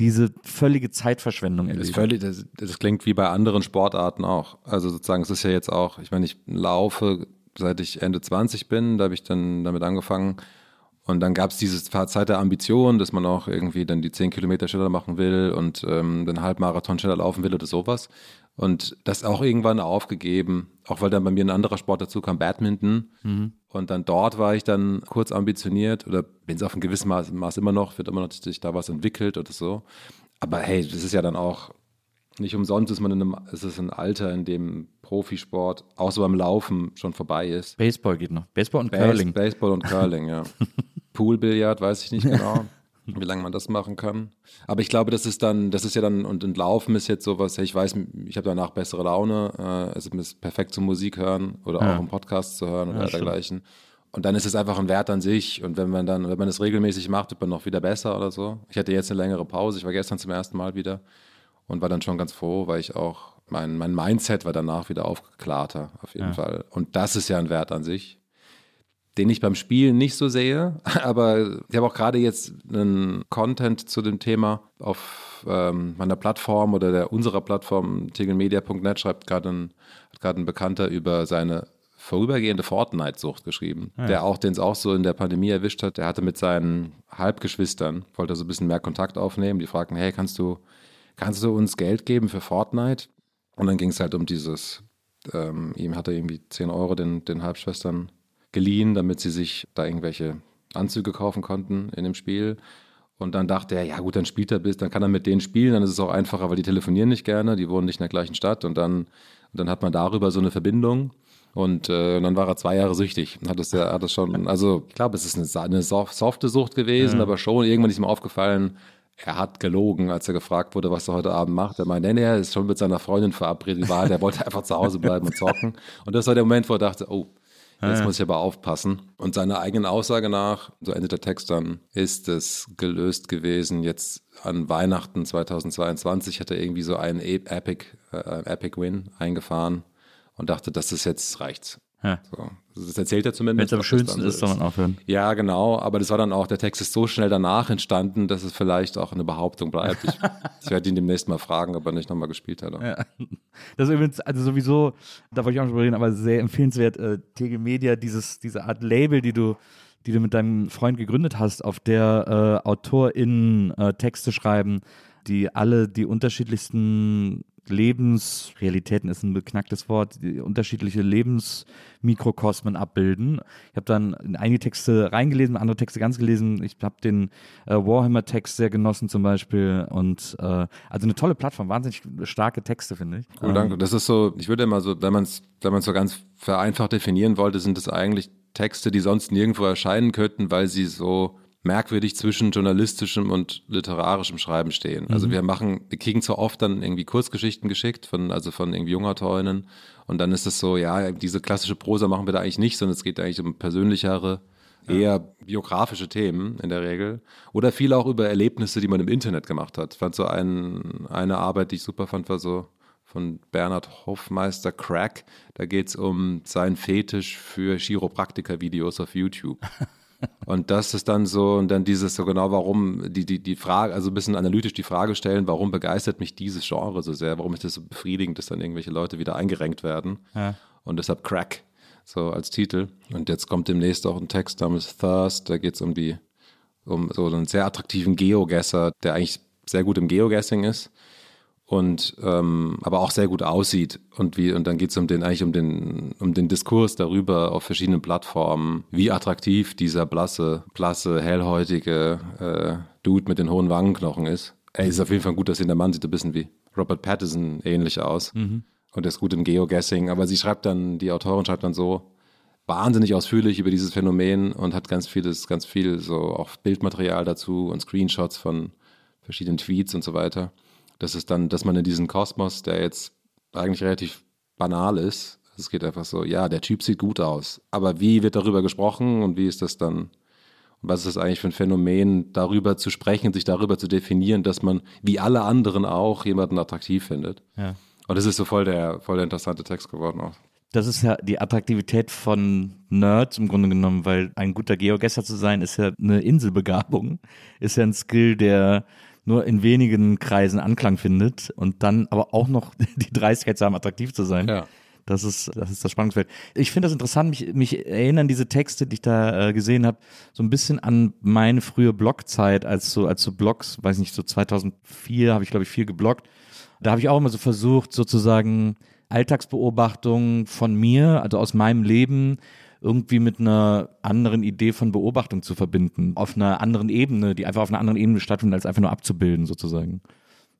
diese völlige Zeitverschwendung Das, erleben. völlig, das, das klingt wie bei anderen Sportarten auch. Also sozusagen, es ist ja jetzt auch, ich meine, ich laufe seit ich Ende 20 bin, da habe ich dann damit angefangen. Und dann gab es diese Zeit der Ambition, dass man auch irgendwie dann die 10 Kilometer schneller machen will und ähm, den Halbmarathon schneller laufen will oder sowas. Und das auch irgendwann aufgegeben, auch weil dann bei mir ein anderer Sport dazu kam, Badminton. Und dann dort war ich dann kurz ambitioniert oder bin es auf ein gewisses Maß, Maß immer noch, wird immer noch sich da was entwickelt oder so. Aber hey, das ist ja dann auch nicht umsonst ist man in einem, es ist ein Alter, in dem Profisport, auch so beim Laufen, schon vorbei ist. Baseball geht noch. Baseball und Base- Curling. Baseball und Curling, ja. Poolbillard, weiß ich nicht genau, wie lange man das machen kann. Aber ich glaube, das ist dann, das ist ja dann, und, und Laufen ist jetzt sowas, ich weiß, ich habe danach bessere Laune, äh, es ist perfekt zum Musik hören oder Ja. auch im Podcast zu hören oder Ja, dergleichen. Und dann ist es einfach ein Wert an sich. Und wenn man dann, wenn man es regelmäßig macht, wird man noch wieder besser oder so. Ich hatte jetzt eine längere Pause. Ich war gestern zum ersten Mal wieder und war dann schon ganz froh, weil ich auch, mein, mein Mindset war danach wieder aufgeklarter, auf jeden Ja. Fall. Und das ist ja ein Wert an sich, den ich beim Spielen nicht so sehe. Aber ich habe auch gerade jetzt einen Content zu dem Thema auf ähm, meiner Plattform oder der unserer Plattform, tegelmedia.net, schreibt gerade ein, hat gerade ein Bekannter über seine vorübergehende Fortnite-Sucht geschrieben, der auch, den es auch so in der Pandemie erwischt hat. Der hatte mit seinen Halbgeschwistern, wollte so ein bisschen mehr Kontakt aufnehmen. Die fragten, hey, kannst du, kannst du uns Geld geben für Fortnite? Und dann ging es halt um dieses, ähm, ihm hat er irgendwie 10 Euro den, den Halbschwestern geliehen, damit sie sich da irgendwelche Anzüge kaufen konnten in dem Spiel. Und dann dachte er, ja gut, dann spielt er bis, dann kann er mit denen spielen, dann ist es auch einfacher, weil die telefonieren nicht gerne, die wohnen nicht in der gleichen Stadt und dann, dann hat man darüber so eine Verbindung. Und äh, dann war er zwei Jahre süchtig. Hat das, ja, hat das schon, also ich glaube, es ist eine, eine sof- softe Sucht gewesen, aber schon irgendwann ist ihm aufgefallen, er hat gelogen, als er gefragt wurde, was er heute Abend macht. Er meinte, nee, nee, er ist schon mit seiner Freundin verabredet, war, der wollte einfach zu Hause bleiben und zocken. Und das war der Moment, wo er dachte, oh, Jetzt muss ich aber aufpassen. Und seiner eigenen Aussage nach, so endet der Text dann, ist es gelöst gewesen. Jetzt an Weihnachten 2022 hat er irgendwie so einen E- Epic, äh, Epic Win eingefahren und dachte, das ist jetzt reicht's. Ja. So. Das erzählt er Wenn zumindest. es am schönsten ist, so soll man aufhören. Ja, genau, aber das war dann auch, der Text ist so schnell danach entstanden, dass es vielleicht auch eine Behauptung bleibt. Ich, ich werde ihn demnächst mal fragen, ob er nicht nochmal gespielt hat. Ja. Das ist übrigens, also sowieso, da wollte ich auch noch drüber reden, aber sehr empfehlenswert, äh, Tegel Media, dieses, diese Art Label, die du, die du mit deinem Freund gegründet hast, auf der äh, AutorInnen äh, Texte schreiben, die alle die unterschiedlichsten Lebensrealitäten ist ein beknacktes Wort, die unterschiedliche Lebensmikrokosmen abbilden. Ich habe dann in einige Texte reingelesen, andere Texte ganz gelesen. Ich habe den äh, Warhammer-Text sehr genossen zum Beispiel und äh, also eine tolle Plattform, wahnsinnig starke Texte finde ich. Cool, danke. Das ist so, ich würde immer so, wenn man es wenn man's so ganz vereinfacht definieren wollte, sind es eigentlich Texte, die sonst nirgendwo erscheinen könnten, weil sie so merkwürdig zwischen journalistischem und literarischem Schreiben stehen. Also wir machen, wir kriegen zwar oft dann irgendwie Kurzgeschichten geschickt, von, also von irgendwie Jungautorinnen, und dann ist es so, ja, diese klassische Prosa machen wir da eigentlich nicht, sondern es geht eigentlich um persönlichere, eher biografische Themen in der Regel. Oder viel auch über Erlebnisse, die man im Internet gemacht hat. Ich fand so ein, eine Arbeit, die ich super fand, war so von Bernhard Hofmeister Crack. Da geht es um seinen Fetisch für Chiropraktiker-Videos auf YouTube. Und das ist dann so, und dann dieses so genau, warum, die, die, die Frage, also ein bisschen analytisch die Frage stellen, warum begeistert mich dieses Genre so sehr? Warum ist das so befriedigend, dass dann irgendwelche Leute wieder eingerenkt werden? Ja. Und deshalb Crack, so als Titel. Und jetzt kommt demnächst auch ein Text namens Thirst, da geht es um die, um so einen sehr attraktiven Geogesser, der eigentlich sehr gut im Geogassing ist und ähm, aber auch sehr gut aussieht und wie und dann geht es um den eigentlich um den um den Diskurs darüber auf verschiedenen Plattformen, wie attraktiv dieser blasse blasse hellhäutige äh, Dude mit den hohen Wangenknochen ist. Er ist auf jeden Fall ein gut aussehender Mann, sieht ein bisschen wie Robert Pattinson ähnlich aus und er ist gut im Geoguessing. Aber sie schreibt dann, die Autorin schreibt dann so wahnsinnig ausführlich über dieses Phänomen und hat ganz vieles, ganz viel so auch Bildmaterial dazu und Screenshots von verschiedenen Tweets und so weiter. Das ist dann, dass man in diesen Kosmos, der jetzt eigentlich relativ banal ist, es geht einfach so, ja, der Typ sieht gut aus, aber wie wird darüber gesprochen und wie ist das dann und was ist das eigentlich für ein Phänomen, darüber zu sprechen, sich darüber zu definieren, dass man wie alle anderen auch jemanden attraktiv findet. Ja. Und das ist so voll der, voll der interessante Text geworden auch. Das ist ja die Attraktivität von Nerds im Grunde genommen, weil ein guter Geogesser zu sein ist ja eine Inselbegabung, ist ja ein Skill, der nur in wenigen Kreisen Anklang findet und dann aber auch noch die Dreistigkeit zu haben, attraktiv zu sein. Ja. Das ist, das ist das Spannungsfeld. Ich finde das interessant, mich, mich erinnern diese Texte, die ich da äh, gesehen habe, so ein bisschen an meine frühe Blogzeit, als so, als so Blogs, weiß nicht, so 2004 habe ich, glaube ich, viel gebloggt. Da habe ich auch immer so versucht, sozusagen Alltagsbeobachtungen von mir, also aus meinem Leben, irgendwie mit einer anderen Idee von Beobachtung zu verbinden. Auf einer anderen Ebene, die einfach auf einer anderen Ebene stattfindet, als einfach nur abzubilden, sozusagen.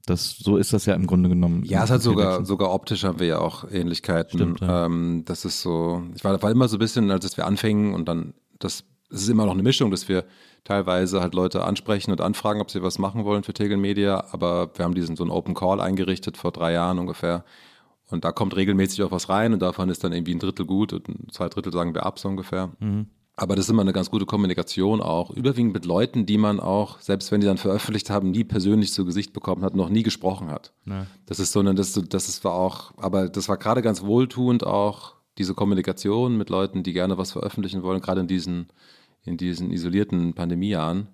Das, so ist das ja im Grunde genommen. Ja, es hat sogar, sogar optisch haben wir ja auch Ähnlichkeiten. Stimmt, ja. ähm, das ist so, ich war, war immer so ein bisschen, als wir anfingen und dann, das, es ist immer noch eine Mischung, dass wir teilweise halt Leute ansprechen und anfragen, ob sie was machen wollen für Tegel Media, aber wir haben diesen so einen Open Call eingerichtet vor drei Jahren ungefähr. Und da kommt regelmäßig auch was rein und davon ist dann irgendwie ein Drittel gut und zwei Drittel sagen wir ab, so ungefähr. Aber das ist immer eine ganz gute Kommunikation auch. Überwiegend mit Leuten, die man auch, selbst wenn die dann veröffentlicht haben, nie persönlich zu Gesicht bekommen hat, noch nie gesprochen hat. Das ist so eine, das, das ist war auch, aber das war gerade ganz wohltuend auch, diese Kommunikation mit Leuten, die gerne was veröffentlichen wollen, gerade in diesen, in diesen isolierten Pandemiejahren,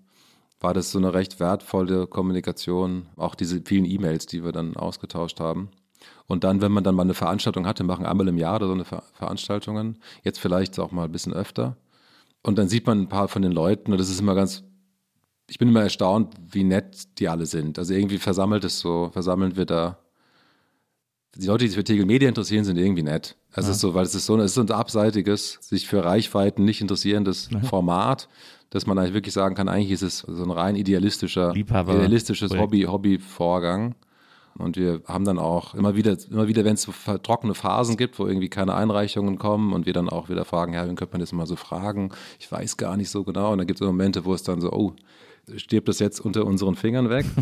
war das so eine recht wertvolle Kommunikation. Auch diese vielen E-Mails, die wir dann ausgetauscht haben. Und dann, wenn man dann mal eine Veranstaltung hatte, machen einmal im Jahr oder so eine Ver Veranstaltungen, jetzt vielleicht auch mal ein bisschen öfter. Und dann sieht man ein paar von den Leuten und das ist immer ganz, ich bin immer erstaunt, wie nett die alle sind. Also irgendwie versammelt es so, versammeln wir da. Die Leute, die sich für Tegel Media interessieren, sind irgendwie nett. Also es ist so, weil es ist so, es ist so ein abseitiges, sich für Reichweiten nicht interessierendes Format, dass man eigentlich wirklich sagen kann, eigentlich ist es so ein rein idealistischer, Liebhaber- idealistisches Projekt. Hobby, Hobbyvorgang. Und wir haben dann auch immer wieder, immer wieder, wenn es so trockene Phasen gibt, wo irgendwie keine Einreichungen kommen und wir dann auch wieder fragen, ja, wen könnte man das mal so fragen? Ich weiß gar nicht so genau. Und dann gibt es Momente, wo es dann so, oh, stirbt das jetzt unter unseren Fingern weg?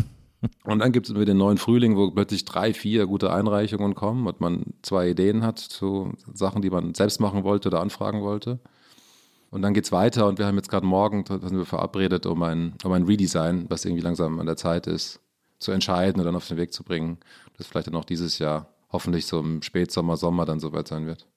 Und dann gibt es wieder den neuen Frühling, wo plötzlich drei, vier gute Einreichungen kommen und man zwei Ideen hat zu Sachen, die man selbst machen wollte oder anfragen wollte. Und dann geht's weiter und wir haben jetzt gerade morgen, da sind wir verabredet, um ein, um ein Redesign, was irgendwie langsam an der Zeit ist, zu entscheiden und dann auf den Weg zu bringen, das vielleicht dann auch dieses Jahr, hoffentlich so im Spätsommer, Sommer dann soweit sein wird.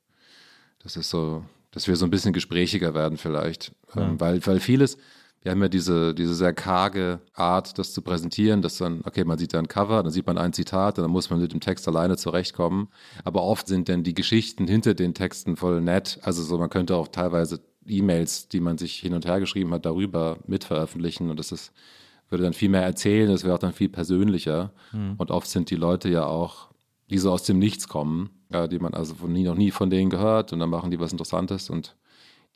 Das ist so, dass wir so ein bisschen gesprächiger werden vielleicht, ähm, weil, weil vieles, wir haben ja diese, diese sehr karge Art, das zu präsentieren, dass dann, okay, man sieht da ein Cover, dann sieht man ein Zitat dann muss man mit dem Text alleine zurechtkommen. Aber oft sind dann die Geschichten hinter den Texten voll nett. Also so, man könnte auch teilweise E-Mails, die man sich hin und her geschrieben hat, darüber mitveröffentlichen und das ist, würde dann viel mehr erzählen, das wäre auch dann viel persönlicher. Und oft sind die Leute ja auch, die so aus dem Nichts kommen, äh, die man also von nie, noch nie von denen gehört und dann machen die was Interessantes und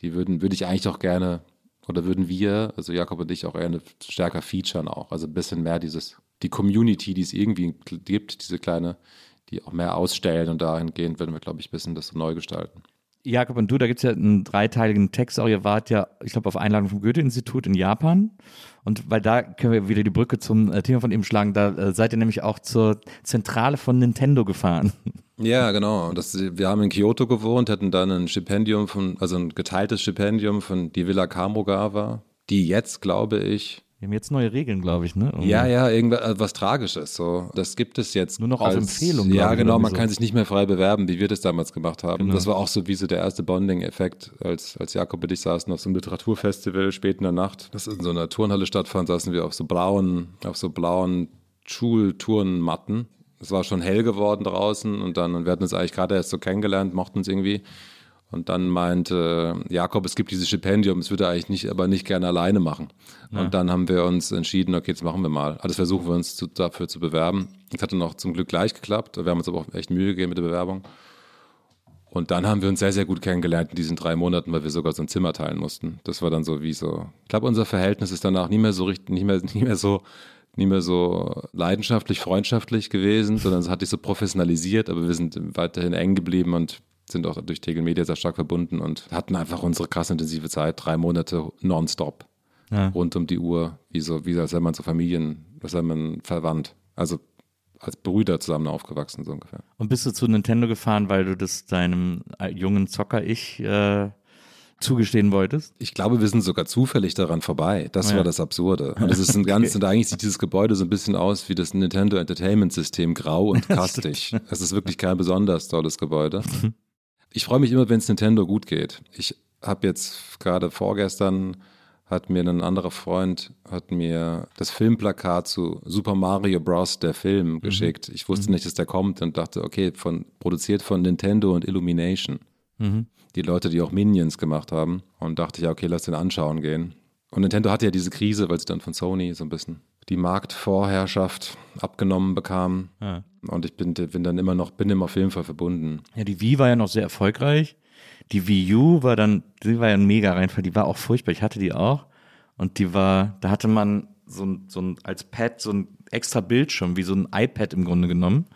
die würden, würde ich eigentlich auch gerne, oder würden wir, also Jakob und ich auch gerne stärker featuren auch. Also ein bisschen mehr dieses, die Community, die es irgendwie gibt, diese kleine, die auch mehr ausstellen und dahingehend werden wir, glaube ich, ein bisschen das so neu gestalten. Jakob und du, da gibt's ja einen dreiteiligen Text, auch ihr wart ja, ich glaube, auf Einladung vom Goethe-Institut in Japan. Und weil da können wir wieder die Brücke zum äh, Thema von eben schlagen, da äh, seid ihr nämlich auch zur Zentrale von Nintendo gefahren. Ja, genau. Das, wir haben in Kyoto gewohnt, hatten dann ein Stipendium von, also ein geteiltes Stipendium von die Villa Kamogawa, die jetzt, glaube ich, Wir haben jetzt neue Regeln, glaube ich, ne? Irgendwie. ja, ja, irgendwas was Tragisches. So, das gibt es jetzt Nur noch auf Empfehlung, Ja, genau. Man so. kann sich nicht mehr frei bewerben, wie wir das damals gemacht haben. Genau. Das war auch so wie so der erste Bonding-Effekt, als als Jakob und ich saßen auf so einem Literaturfestival spät in der Nacht, das in so einer Turnhalle stattfand, saßen wir auf so blauen, auf so blauen Schulturnmatten. Es war schon hell geworden draußen und dann und wir hatten uns eigentlich gerade erst so kennengelernt, mochten uns irgendwie. Und dann meinte Jakob, es gibt dieses Stipendium, es würde er eigentlich nicht, aber nicht gerne alleine machen. Und dann haben wir uns entschieden, okay, jetzt machen wir mal. Also versuchen wir uns zu, dafür zu bewerben. Es hat dann auch zum Glück gleich geklappt. Wir haben uns aber auch echt Mühe gegeben mit der Bewerbung. Und dann haben wir uns sehr, sehr gut kennengelernt in diesen drei Monaten, weil wir sogar so ein Zimmer teilen mussten. Das war dann so wie so. Ich glaube, unser Verhältnis ist danach nie mehr so richtig, nicht mehr, nicht mehr so, nicht mehr so leidenschaftlich, freundschaftlich gewesen, sondern es hat sich so professionalisiert, aber wir sind weiterhin eng geblieben und sind auch durch Tegel Media sehr stark verbunden und hatten einfach unsere krass intensive Zeit, drei Monate nonstop, Ja. rund um die Uhr, wie so, wie als wäre man so Familien, als wäre man verwandt. Also als Brüder zusammen aufgewachsen, so ungefähr. Und bist du zu Nintendo gefahren, weil du das deinem äh, jungen Zocker-Ich äh, zugestehen wolltest? Ich glaube, wir sind sogar zufällig daran vorbei. Das Ja. war das Absurde. Und es ist ein ganz, und eigentlich sieht dieses Gebäude so ein bisschen aus wie das Nintendo Entertainment System, grau und kastig. Es ist wirklich kein besonders tolles Gebäude. Ich freue mich immer, wenn es Nintendo gut geht. Ich habe jetzt gerade vorgestern hat mir ein anderer Freund hat mir das Filmplakat zu Super Mario Bros. der Film geschickt. Ich wusste nicht, dass der kommt und dachte, okay, von produziert von Nintendo und Illumination die Leute, die auch Minions gemacht haben. Und dachte ja, okay, lass den anschauen gehen. Und Nintendo hatte ja diese Krise, weil sie dann von Sony so ein bisschen die Marktvorherrschaft abgenommen bekamen. Ja. Und ich bin, bin dann immer noch, bin immer auf jeden Fall verbunden. Ja, die Wii war ja noch sehr erfolgreich. Die Wii U war dann, die war ja ein mega Reinfall, die war auch furchtbar. Ich hatte die auch. Und die war, da hatte man so ein, so ein, als Pad so ein extra Bildschirm, wie so ein iPad im Grunde genommen.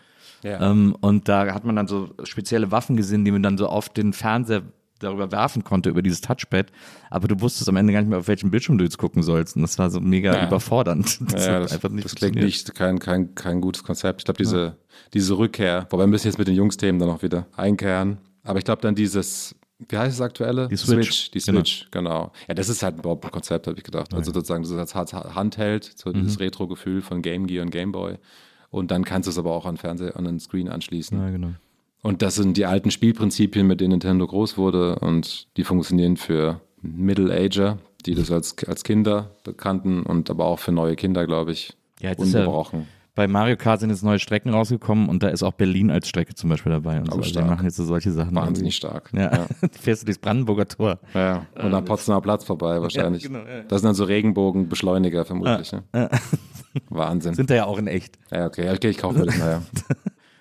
Ja. Ähm, und da hat man dann so spezielle Waffen gesehen, die man dann so auf den Fernseher darüber werfen konnte, über dieses Touchpad. Aber du wusstest am Ende gar nicht mehr, auf welchem Bildschirm du jetzt gucken sollst. Und das war so mega Ja. überfordernd. Das ja, das, einfach nicht das klingt nicht kein, kein, kein gutes Konzept. Ich glaube, diese, diese Rückkehr, wobei wir müssen jetzt mit den Jungsthemen dann auch wieder einkehren. Aber ich glaube dann dieses, wie heißt das aktuelle? Die Switch. Die Genau. Switch, genau. Ja, das ist halt überhaupt ein Konzept, habe ich gedacht. Also sozusagen, das ist als Handheld, so Mhm. dieses Retro-Gefühl von Game Gear und Game Boy. Und dann kannst du es aber auch an Fernseher, an den Screen anschließen. Ja, genau. Und das sind die alten Spielprinzipien, mit denen Nintendo groß wurde und die funktionieren für Middle-Ager, die das als, als Kinder kannten und aber auch für neue Kinder, glaube ich, Ja, jetzt ist ja- ungebrochen. Bei Mario Kart sind jetzt neue Strecken rausgekommen und da ist auch Berlin als Strecke zum Beispiel dabei. Und so. Oh, Also die stark. machen jetzt so solche Sachen. Wahnsinnig stark. Ja, Ja. fährst du durchs Brandenburger Tor. Ja, und am Potsdamer Platz vorbei wahrscheinlich. genau, ja. Das sind dann so Regenbogenbeschleuniger vermutlich. Ne? Wahnsinn. Sind da ja auch in echt. ja, okay, ja, okay, ich kaufe mir das nachher.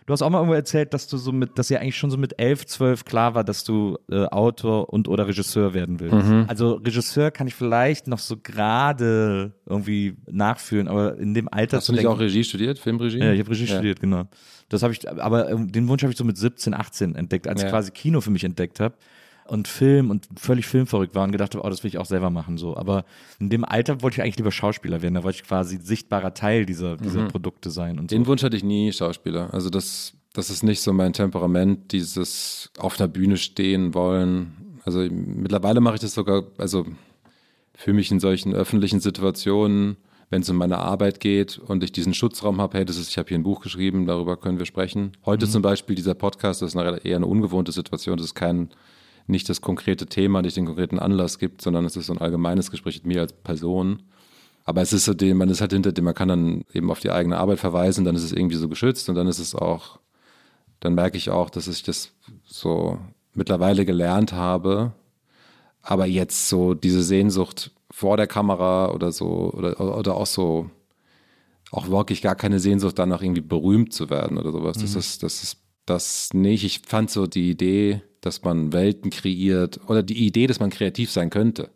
Du hast auch mal irgendwo erzählt, dass du so mit, dass ja eigentlich schon so mit elf, zwölf klar war, dass du äh, Autor und oder Regisseur werden willst. Mhm. Also Regisseur kann ich vielleicht noch so gerade irgendwie nachfühlen, aber in dem Alter Hast du nicht auch Regie studiert, Filmregie? Ja, ich habe Regie studiert, genau. Das habe ich, aber ähm, den Wunsch habe ich so mit 17, 18 entdeckt, als ich Ja. quasi Kino für mich entdeckt habe und Film und völlig filmverrückt war und gedacht habe, oh, das will ich auch selber machen so. Aber in dem Alter wollte ich eigentlich lieber Schauspieler werden, da wollte ich quasi sichtbarer Teil dieser, dieser Produkte sein und Den so. Wunsch hatte ich nie, Schauspieler. Also das, das ist nicht so mein Temperament, dieses auf der Bühne stehen wollen. Also mittlerweile mache ich das sogar, also für mich in solchen öffentlichen Situationen, wenn es um meine Arbeit geht und ich diesen Schutzraum habe, hey, das ist, ich habe hier ein Buch geschrieben, darüber können wir sprechen. Heute zum Beispiel dieser Podcast, das ist eine, eher eine ungewohnte Situation, das ist kein, nicht das konkrete Thema, nicht den konkreten Anlass gibt, sondern es ist so ein allgemeines Gespräch mit mir als Person. Aber es ist so, den, man ist halt hinter dem, man kann dann eben auf die eigene Arbeit verweisen, dann ist es irgendwie so geschützt und dann ist es auch, dann merke ich auch, dass ich das so mittlerweile gelernt habe. Aber jetzt so diese Sehnsucht vor der Kamera oder so, oder, oder auch so, auch wirklich gar keine Sehnsucht danach irgendwie berühmt zu werden oder sowas. Das ist, das ist das nicht. Ich fand so die Idee, dass man Welten kreiert oder die Idee, dass man kreativ sein könnte.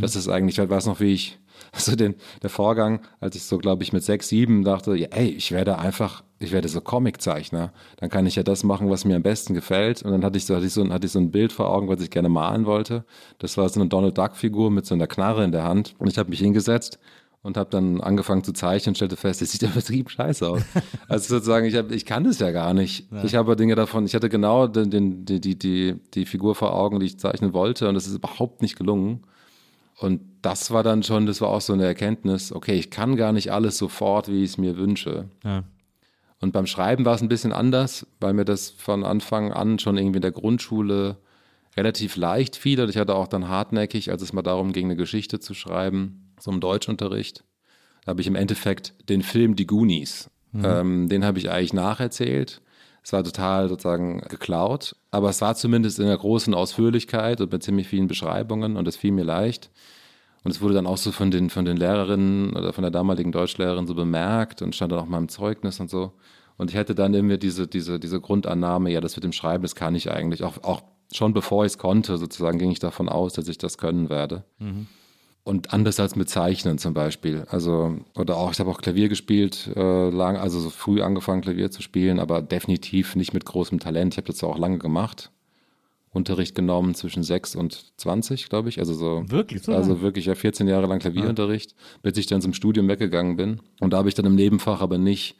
Das ist eigentlich, ich weiß noch, wie ich, also den, der Vorgang, als ich so, glaube ich, mit sechs, sieben dachte, ja, ey, ich werde einfach, ich werde so Comiczeichner. Dann kann ich ja das machen, was mir am besten gefällt. Und dann hatte ich so, hatte ich so, hatte ich so ein Bild vor Augen, was ich gerne malen wollte. Das war so eine Donald Duck-Figur mit so einer Knarre in der Hand. Und ich habe mich hingesetzt und habe dann angefangen zu zeichnen und stellte fest, das sieht ja übertrieben scheiße aus. Also sozusagen, ich, hab, ich kann das ja gar nicht. Ich habe Dinge davon, ich hatte genau den, den, die, die, die, die Figur vor Augen, die ich zeichnen wollte und das ist überhaupt nicht gelungen. Und das war dann schon, das war auch so eine Erkenntnis, okay, ich kann gar nicht alles sofort, wie ich es mir wünsche. Ja. Und beim Schreiben war es ein bisschen anders, weil mir das von Anfang an schon irgendwie in der Grundschule relativ leicht fiel. Und ich hatte auch dann hartnäckig, als es mal darum ging, eine Geschichte zu schreiben, so im Deutschunterricht, da habe ich im Endeffekt den Film Die Goonies, ähm, den habe ich eigentlich nacherzählt. Es war total sozusagen geklaut, aber es war zumindest in einer großen Ausführlichkeit und mit ziemlich vielen Beschreibungen und es fiel mir leicht. Und es wurde dann auch so von den, von den Lehrerinnen oder von der damaligen Deutschlehrerin so bemerkt und stand dann auch mal im Zeugnis und so. Und ich hätte dann irgendwie diese, diese, diese Grundannahme, ja, das mit dem Schreiben, das kann ich eigentlich. Auch, auch schon bevor ich es konnte, sozusagen, ging ich davon aus, dass ich das können werde. Mhm. Und anders als mit Zeichnen zum Beispiel. Also, oder auch, ich habe auch Klavier gespielt, äh, lang, also so früh angefangen, Klavier zu spielen, aber definitiv nicht mit großem Talent. Ich habe das auch lange gemacht. Unterricht genommen zwischen 6 und 20, glaube ich. Also so. Wirklich so? Also wirklich ja 14 Jahre lang Klavierunterricht, ja. bis ich dann zum Studium weggegangen bin. Und da habe ich dann im Nebenfach aber nicht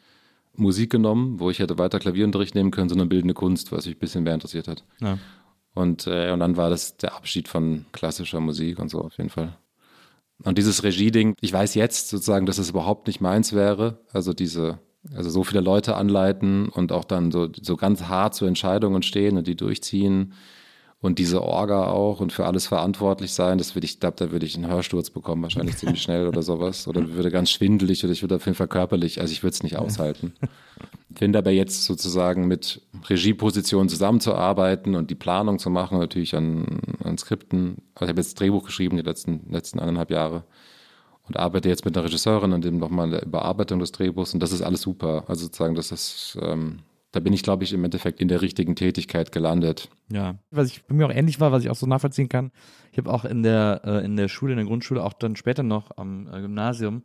Musik genommen, wo ich hätte weiter Klavierunterricht nehmen können, sondern bildende Kunst, was mich ein bisschen mehr interessiert hat. Ja. Und, äh, und dann war das der Abschied von klassischer Musik und so auf jeden Fall. Und dieses Regie-Ding, ich weiß jetzt sozusagen, dass es überhaupt nicht meins wäre. Also diese, also so viele Leute anleiten und auch dann so, so ganz hart zu Entscheidungen stehen und die durchziehen und diese Orga auch und für alles verantwortlich sein, das würde ich, glaube, da würde ich einen Hörsturz bekommen, wahrscheinlich ziemlich schnell oder sowas. Oder würde ganz schwindelig oder ich würde auf jeden Fall körperlich, also ich würde es nicht aushalten. Finde aber jetzt sozusagen mit Regiepositionen zusammenzuarbeiten und die Planung zu machen, natürlich an, an Skripten. Also ich habe jetzt Drehbuch geschrieben die letzten, letzten eineinhalb Jahre und arbeite jetzt mit einer Regisseurin an dem nochmal der Überarbeitung des Drehbuchs und das ist alles super. Also sozusagen, das ist, ähm, da bin ich, glaube ich, im Endeffekt in der richtigen Tätigkeit gelandet. Ja, was ich bei mir auch ähnlich war, was ich auch so nachvollziehen kann. Ich habe auch in der, äh, in der Schule, in der Grundschule, auch dann später noch am äh, Gymnasium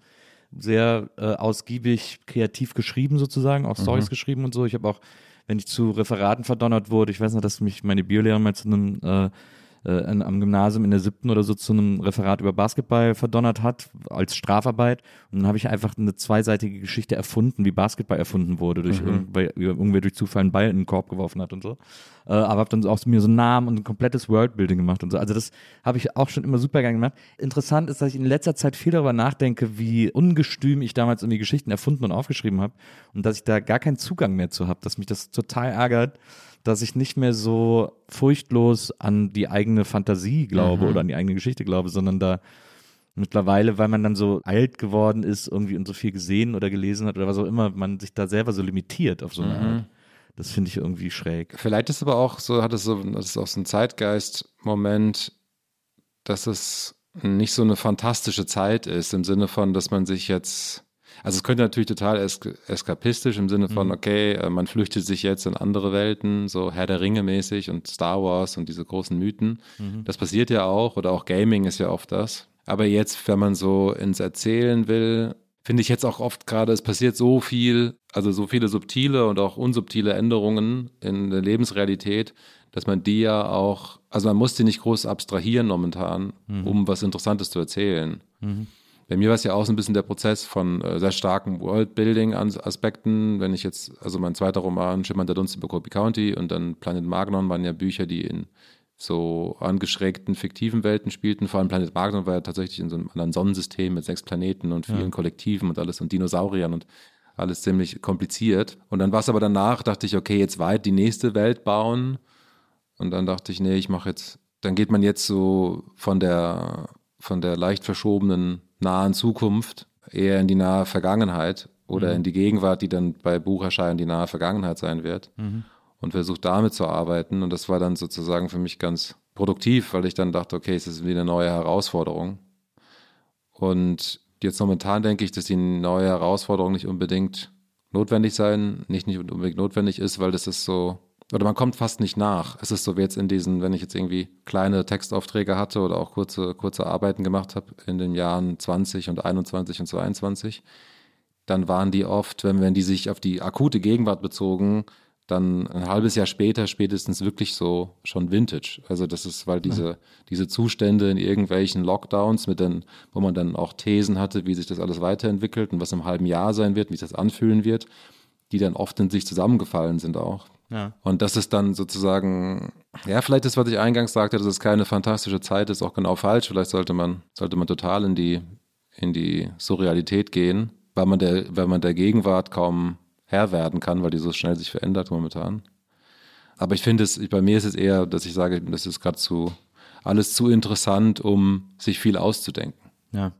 sehr äh, ausgiebig kreativ geschrieben sozusagen, auch Stories mhm. geschrieben und so. Ich habe auch, wenn ich zu Referaten verdonnert wurde, ich weiß noch, dass mich meine Biolehrerin mal zu einem äh, äh, am Gymnasium in der siebten oder so zu einem Referat über Basketball verdonnert hat, als Strafarbeit. Und dann habe ich einfach eine zweiseitige Geschichte erfunden, wie Basketball erfunden wurde, durch mhm. irgendwer, irgendwer durch Zufall einen Ball in den Korb geworfen hat und so. Äh, aber habe dann auch mir so einen Namen und ein komplettes Worldbuilding gemacht und so. Also das habe ich auch schon immer super gerne gemacht. Interessant ist, dass ich in letzter Zeit viel darüber nachdenke, wie ungestüm ich damals irgendwie Geschichten erfunden und aufgeschrieben habe und dass ich da gar keinen Zugang mehr zu habe, dass mich das total ärgert dass ich nicht mehr so furchtlos an die eigene Fantasie glaube mhm. oder an die eigene Geschichte glaube, sondern da mittlerweile, weil man dann so alt geworden ist irgendwie und so viel gesehen oder gelesen hat oder was auch immer, man sich da selber so limitiert auf so eine mhm. Art. Das finde ich irgendwie schräg. Vielleicht ist aber auch so, hat es so, das ist auch so ein Zeitgeist-Moment, dass es nicht so eine fantastische Zeit ist, im Sinne von, dass man sich jetzt also es könnte natürlich total es eskapistisch im Sinne von, mhm. okay, äh, man flüchtet sich jetzt in andere Welten, so Herr der Ringe mäßig und Star Wars und diese großen Mythen. Mhm. Das passiert ja auch oder auch Gaming ist ja oft das. Aber jetzt, wenn man so ins Erzählen will, finde ich jetzt auch oft gerade, es passiert so viel, also so viele subtile und auch unsubtile Änderungen in der Lebensrealität, dass man die ja auch, also man muss die nicht groß abstrahieren momentan, mhm. um was Interessantes zu erzählen. Mhm. Bei mir war es ja auch so ein bisschen der Prozess von äh, sehr starken Worldbuilding-Aspekten. Wenn ich jetzt, also mein zweiter Roman, Schimmern der Dunst über Kobe County und dann Planet Magnon waren ja Bücher, die in so angeschrägten fiktiven Welten spielten. Vor allem Planet Magnon war ja tatsächlich in so einem anderen Sonnensystem mit sechs Planeten und vielen ja. Kollektiven und alles und Dinosauriern und alles ziemlich kompliziert. Und dann war es aber danach, dachte ich, okay, jetzt weit die nächste Welt bauen. Und dann dachte ich, nee, ich mache jetzt, dann geht man jetzt so von der, von der leicht verschobenen nahen Zukunft eher in die nahe Vergangenheit oder mhm. in die Gegenwart, die dann bei Bucherschein die nahe Vergangenheit sein wird. Mhm. Und versucht damit zu arbeiten. Und das war dann sozusagen für mich ganz produktiv, weil ich dann dachte, okay, es ist wieder eine neue Herausforderung. Und jetzt momentan denke ich, dass die neue Herausforderung nicht unbedingt notwendig sein, nicht, nicht unbedingt notwendig ist, weil das ist so oder man kommt fast nicht nach. Es ist so wie jetzt in diesen, wenn ich jetzt irgendwie kleine Textaufträge hatte oder auch kurze, kurze Arbeiten gemacht habe in den Jahren 20 und 21 und 22, dann waren die oft, wenn, wenn die sich auf die akute Gegenwart bezogen, dann ein halbes Jahr später spätestens wirklich so schon Vintage. Also das ist, weil diese, diese Zustände in irgendwelchen Lockdowns mit den, wo man dann auch Thesen hatte, wie sich das alles weiterentwickelt und was im halben Jahr sein wird, wie sich das anfühlen wird, die dann oft in sich zusammengefallen sind auch. Ja. Und das ist dann sozusagen, ja, vielleicht ist, was ich eingangs sagte, dass es keine fantastische Zeit ist, auch genau falsch. Vielleicht sollte man, sollte man total in die, in die Surrealität gehen, weil man der, weil man der Gegenwart kaum Herr werden kann, weil die so schnell sich verändert momentan. Aber ich finde es, bei mir ist es eher, dass ich sage, das ist gerade zu, alles zu interessant, um sich viel auszudenken. Ja.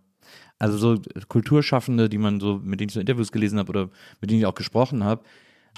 Also so Kulturschaffende, die man so, mit denen ich so Interviews gelesen habe oder mit denen ich auch gesprochen habe,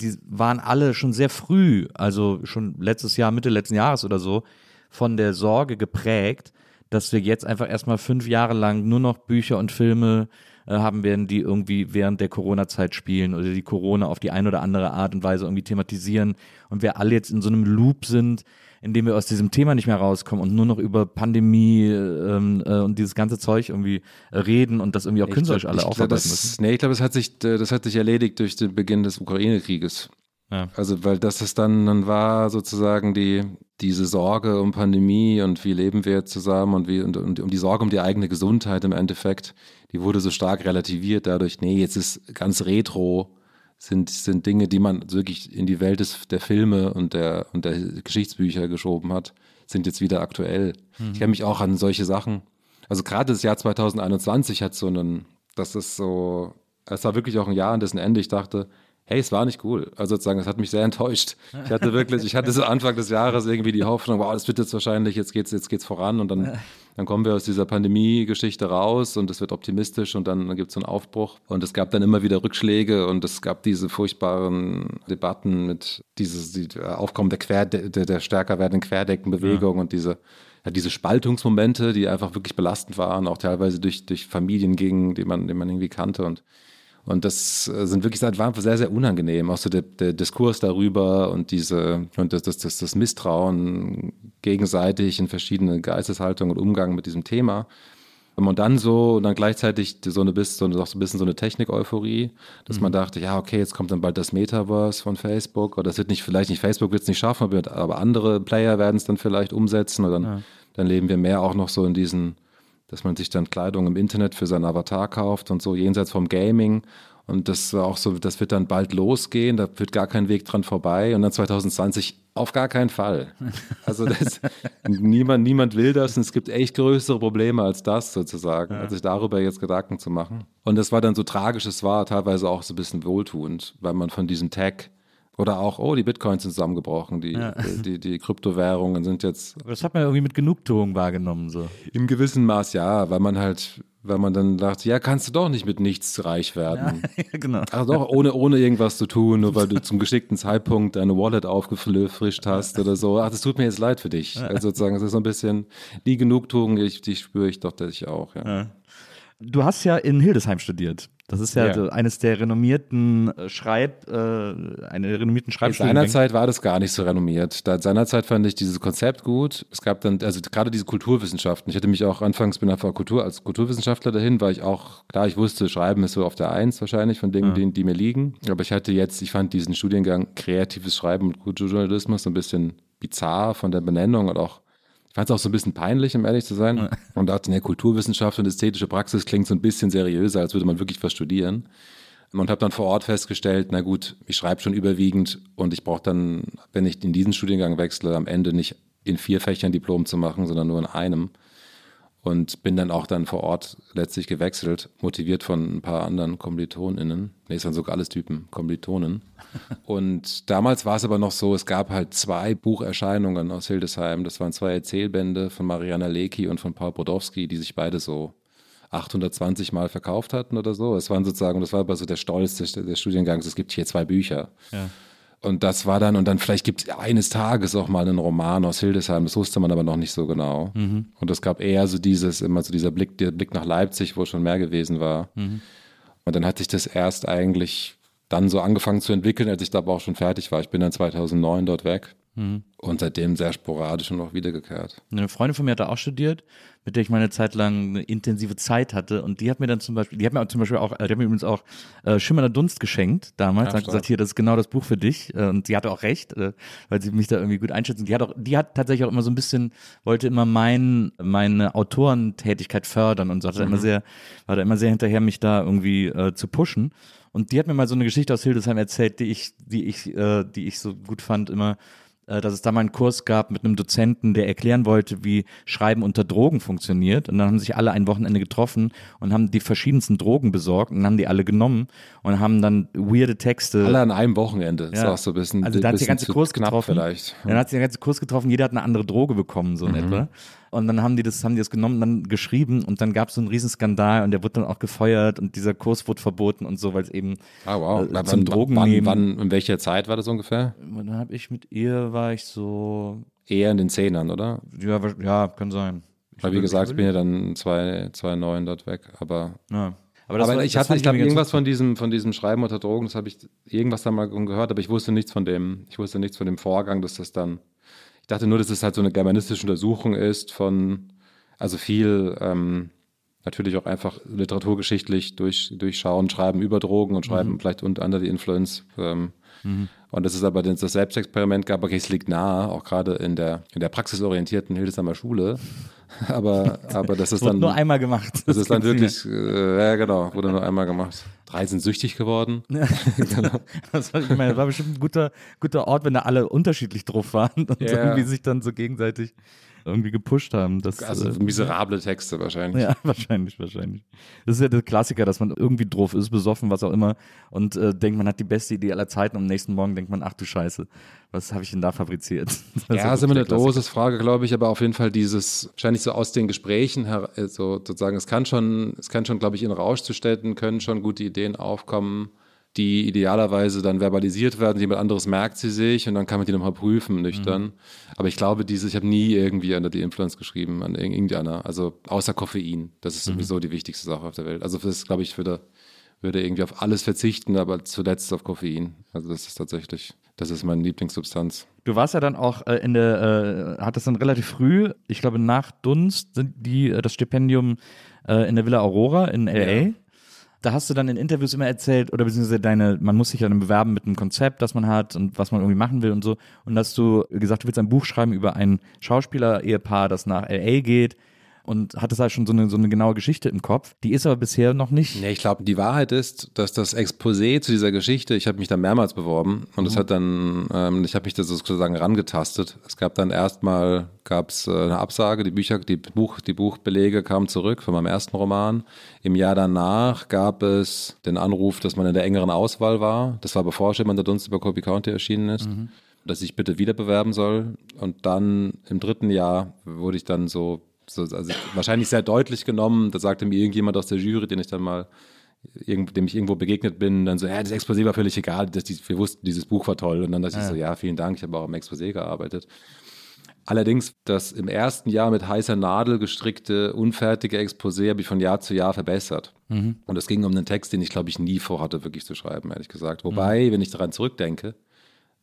die waren alle schon sehr früh, also schon letztes Jahr, Mitte letzten Jahres oder so, von der Sorge geprägt, dass wir jetzt einfach erstmal fünf Jahre lang nur noch Bücher und Filme äh, haben werden, die irgendwie während der Corona-Zeit spielen oder die Corona auf die eine oder andere Art und Weise irgendwie thematisieren und wir alle jetzt in so einem Loop sind, in dem wir aus diesem Thema nicht mehr rauskommen und nur noch über Pandemie ähm, äh, und dieses ganze Zeug irgendwie äh, reden und das irgendwie auch Ich künstlerisch glaub- alle glaub, aufarbeiten das, müssen. Nee, ich glaube, das hat sich, äh, das hat sich erledigt durch den Beginn des Ukraine-Krieges. Ja. Also, weil das ist dann, dann war sozusagen die, diese Sorge um Pandemie und wie leben wir jetzt zusammen und wie, und, und um die Sorge um die eigene Gesundheit im Endeffekt, die wurde so stark relativiert dadurch, nee, jetzt ist ganz retro, sind, sind Dinge, die man wirklich in die Welt des, der Filme und der, und der Geschichtsbücher geschoben hat, sind jetzt wieder aktuell. Ich kann mich auch an solche Sachen, also gerade das Jahr 2021 hat so einen, das ist so, es war wirklich auch ein Jahr an dessen Ende ich dachte, hey, es war nicht cool. Also sozusagen, es hat mich sehr enttäuscht. Ich hatte wirklich, ich hatte so Anfang des Jahres irgendwie die Hoffnung, wow, das wird jetzt wahrscheinlich, jetzt geht's, jetzt geht's voran und dann, dann kommen wir aus dieser Pandemie-Geschichte raus und es wird optimistisch und dann, gibt es einen Aufbruch. Und es gab dann immer wieder Rückschläge und es gab diese furchtbaren Debatten mit dieses die Aufkommen der, Quer, der, der stärker werdenden Querdeckenbewegung und diese ja, diese Spaltungsmomente, die einfach wirklich belastend waren, auch teilweise durch, durch Familien gingen, die man, die man irgendwie kannte. Und, und das äh, sind wirklich das war sehr, sehr unangenehm. Auch so der, der Diskurs darüber und diese und das, das, das, das Misstrauen gegenseitig in verschiedene Geisteshaltungen und Umgang mit diesem Thema. Und dann so, und dann gleichzeitig so eine, so eine, so ein bisschen so eine Technik-Euphorie, dass man dachte, ja, okay, jetzt kommt dann bald das Metaverse von Facebook, oder das wird nicht, vielleicht nicht Facebook wird es nicht schaffen, aber, andere Player werden es dann vielleicht umsetzen, oder dann, dann leben wir mehr auch noch so in diesen, dass man sich dann Kleidung im Internet für seinen Avatar kauft und so jenseits vom Gaming. Und das auch so, das wird dann bald losgehen, da wird gar kein Weg dran vorbei. Und dann 2020 auf gar keinen Fall. Also das, niemand, niemand will das und es gibt echt größere Probleme als das sozusagen, als sich darüber jetzt Gedanken zu machen. Und das war dann so tragisch, es war teilweise auch so ein bisschen wohltuend, weil man von diesem Tag oder auch, oh, die Bitcoins sind zusammengebrochen, die, die, die, die Kryptowährungen sind jetzt Das hat man irgendwie mit Genugtuung wahrgenommen. So. im gewissen Maß ja, weil man halt, weil man dann dachte, ja, kannst du doch nicht mit nichts reich werden. genau. Ach doch, ohne, ohne irgendwas zu tun, nur weil du zum geschickten Zeitpunkt deine Wallet aufgefrischt hast oder so. Ach, das tut mir jetzt leid für dich. Also sozusagen, es ist so ein bisschen die Genugtuung, ich, die spüre ich doch, dass ich auch, ja. Du hast ja in Hildesheim studiert. Das ist ja, Ja. eines der renommierten äh, Schreib, äh, eine renommierten Schreibschulen. Seinerzeit war das gar nicht so renommiert. Da, seinerzeit fand ich dieses Konzept gut. Es gab dann, also gerade diese Kulturwissenschaften. Ich hatte mich auch anfangs, bin einfach Kultur, als Kulturwissenschaftler dahin, weil ich auch, klar, ich wusste, Schreiben ist so auf der Eins wahrscheinlich von Dingen, die, die mir liegen. Aber ich hatte jetzt, ich fand diesen Studiengang kreatives Schreiben und Kulturjournalismus so ein bisschen bizarr von der Benennung und auch ich fand es auch so ein bisschen peinlich, um ehrlich zu sein. Und dachte, ne, Kulturwissenschaft und ästhetische Praxis klingt so ein bisschen seriöser, als würde man wirklich was studieren. Und habe dann vor Ort festgestellt, na gut, ich schreibe schon überwiegend und ich brauche dann, wenn ich in diesen Studiengang wechsle, am Ende nicht in vier Fächern Diplom zu machen, sondern nur in einem. Und bin dann auch dann vor Ort letztlich gewechselt, motiviert von ein paar anderen KommilitonInnen. Nee, es waren sogar alles Typen, Kommilitonen. Und damals war es aber noch so, es gab halt zwei Bucherscheinungen aus Hildesheim. Das waren zwei Erzählbände von Mariana Lecki und von Paul Brodowski, die sich beide so 820 Mal verkauft hatten oder so. Es waren sozusagen, das war aber so der Stolz des, des Studiengangs, es gibt hier zwei Bücher. Und das war dann, und dann vielleicht gibt es eines Tages auch mal einen Roman aus Hildesheim, das wusste man aber noch nicht so genau. Und es gab eher so dieses, immer so dieser Blick, der Blick nach Leipzig, wo schon mehr gewesen war. Und dann hat sich das erst eigentlich dann so angefangen zu entwickeln, als ich da aber auch schon fertig war. Ich bin dann 2009 dort weg und seitdem sehr sporadisch und noch wiedergekehrt. Eine Freundin von mir hat da auch studiert, mit der ich meine Zeit lang eine intensive Zeit hatte. Und die hat mir dann zum Beispiel, die hat mir zum Beispiel auch, die hat mir übrigens auch äh, Schimmernder Dunst geschenkt damals. Ja, hat gesagt, hier, das ist genau das Buch für dich. Äh, Und sie hatte auch recht, äh, weil sie mich da irgendwie gut einschätzen. Die hat auch, die hat tatsächlich auch immer so ein bisschen, wollte immer mein, meine Autorentätigkeit fördern und so hat da immer sehr, war da immer sehr hinterher, mich da irgendwie äh, zu pushen. Und die hat mir mal so eine Geschichte aus Hildesheim erzählt, die ich, die ich, äh, die ich so gut fand, immer, dass es da mal einen Kurs gab mit einem Dozenten, der erklären wollte, wie Schreiben unter Drogen funktioniert. Und dann haben sich alle ein Wochenende getroffen und haben die verschiedensten Drogen besorgt und haben die alle genommen und haben dann weirde Texte. Alle an einem Wochenende. Ist Ja. auch so ein bisschen, Also da hat sich der ganze Kurs getroffen. vielleicht. Dann hat sich der ganze Kurs getroffen, jeder hat eine andere Droge bekommen, so in Mhm. etwa. Und dann haben die das, haben die das genommen, dann geschrieben und dann gab es so einen Riesenskandal und der wurde dann auch gefeuert und dieser Kurs wurde verboten und so, weil es eben Ah, wow. äh, zum wann, Drogen wann, nehmen. wann, in welcher Zeit war das ungefähr? Dann habe ich mit ihr, war ich so, Eher in den Zehnern, oder? ja, ja kann sein. Weil wie gesagt, ich bin ja dann zwei, zwei neun dort weg. Aber, Ja. aber, das war- ich hatte, ich glaube, irgendwas von diesem, von diesem Schreiben unter Drogen, das habe ich irgendwas da mal gehört, aber ich wusste nichts von dem, ich wusste nichts von dem Vorgang, dass das dann, ich dachte nur, dass es halt so eine germanistische Untersuchung ist von, also viel, ähm, natürlich auch einfach literaturgeschichtlich durch, durchschauen, schreiben über Drogen und Mhm. schreiben vielleicht unter anderem die Influence. Ähm, Und das ist aber das das Selbstexperiment gab, okay, es liegt nahe, auch gerade in der, in der praxisorientierten Hildesheimer Schule. Aber, aber das ist Wurde dann. nur einmal gemacht. Das ist dann wirklich, äh, ja genau, wurde nur einmal gemacht. Drei sind süchtig geworden. mehr. das war, ich meine, das war bestimmt ein guter, guter Ort, wenn da alle unterschiedlich drauf waren und Ja. irgendwie sich dann so gegenseitig irgendwie gepusht haben. Das, Also äh, miserable Texte wahrscheinlich. Ja, wahrscheinlich, wahrscheinlich. Das ist ja der Klassiker, dass man irgendwie drauf ist, besoffen, was auch immer, und äh, denkt, man hat die beste Idee aller Zeiten und am nächsten Morgen denkt man, ach du Scheiße, was habe ich denn da fabriziert? Das Ja, ist immer eine. Dosis-Frage, glaube ich, aber auf jeden Fall dieses, wahrscheinlich so aus den Gesprächen, her, äh, so sozusagen, es kann schon, es kann schon, glaube ich, in Rauschzuständen können schon gute Ideen aufkommen, die idealerweise dann verbalisiert werden, jemand anderes merkt sie sich und dann kann man die nochmal prüfen, nüchtern. Mhm. Aber ich glaube, dieses, ich habe nie irgendwie unter die Influence geschrieben, an irg- irgendeiner, also außer Koffein. Das Mhm. ist sowieso die wichtigste Sache auf der Welt. Also das, glaube ich, würde, würde irgendwie auf alles verzichten, aber zuletzt auf Koffein. Also das ist tatsächlich, das ist meine Lieblingssubstanz. Du warst ja dann auch äh, in der, äh, hattest dann relativ früh, ich glaube nach Dunst, sind die äh, das Stipendium äh, in der Villa Aurora in LA. Da hast du dann in Interviews immer erzählt, oder beziehungsweise deine, man muss sich ja dann bewerben mit einem Konzept, das man hat und was man irgendwie machen will und so. Und hast du gesagt, du willst ein Buch schreiben über ein Schauspieler-Ehepaar, das nach LA geht und hattest da schon so eine, so eine genaue Geschichte im Kopf. Die ist aber bisher noch nicht. Nee, ich glaube, die Wahrheit ist, dass das Exposé zu dieser Geschichte, ich habe mich da mehrmals beworben und es hat dann, ähm, ich habe mich da sozusagen rangetastet. Es gab dann erstmal, gab es äh, eine Absage, die Bücher, die Buch, die Buchbelege kamen zurück von meinem ersten Roman. Im Jahr danach gab es den Anruf, dass man in der engeren Auswahl war. Das war bevor Schimmern der Dunst über Kobe County erschienen ist. Dass ich bitte wieder bewerben soll. Und dann im dritten Jahr wurde ich dann so so, also wahrscheinlich sehr deutlich genommen. Da sagte mir irgendjemand aus der Jury, den ich dann mal, dem ich irgendwo begegnet bin, dann so, ja, das Exposé war völlig egal, dass die, wir wussten, dieses Buch war toll. Und dann dachte ich so, ja, vielen Dank, ich habe auch am Exposé gearbeitet. Allerdings das im ersten Jahr mit heißer Nadel gestrickte, unfertige Exposé habe ich von Jahr zu Jahr verbessert. Und es ging um einen Text, den ich, glaube ich, nie vorhatte, wirklich zu schreiben, ehrlich gesagt. Wobei, wenn ich daran zurückdenke,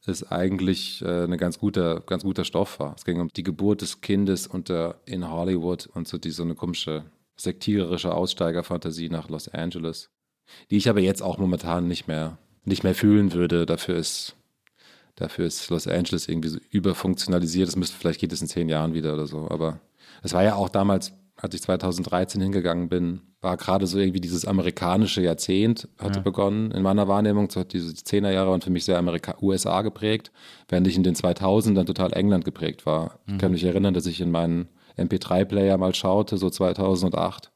es eigentlich äh, ein ganz guter, ganz guter Stoff war. Es ging um die Geburt des Kindes unter, in Hollywood und so, die, so eine komische sektiererische Aussteigerfantasie nach Los Angeles, die ich aber jetzt auch momentan nicht mehr, nicht mehr fühlen würde. Dafür ist, dafür ist Los Angeles irgendwie so überfunktionalisiert. Das müsste, vielleicht geht es in zehn Jahren wieder oder so. Aber es war ja auch damals, als ich 2013 hingegangen bin, war gerade so irgendwie dieses amerikanische Jahrzehnt hatte begonnen in meiner Wahrnehmung. Diese Zehnerjahre waren für mich sehr Amerika USA geprägt, während ich in den 2000ern total England geprägt war. Ich kann mich erinnern, dass ich in meinen MP3-Player mal schaute, so 2008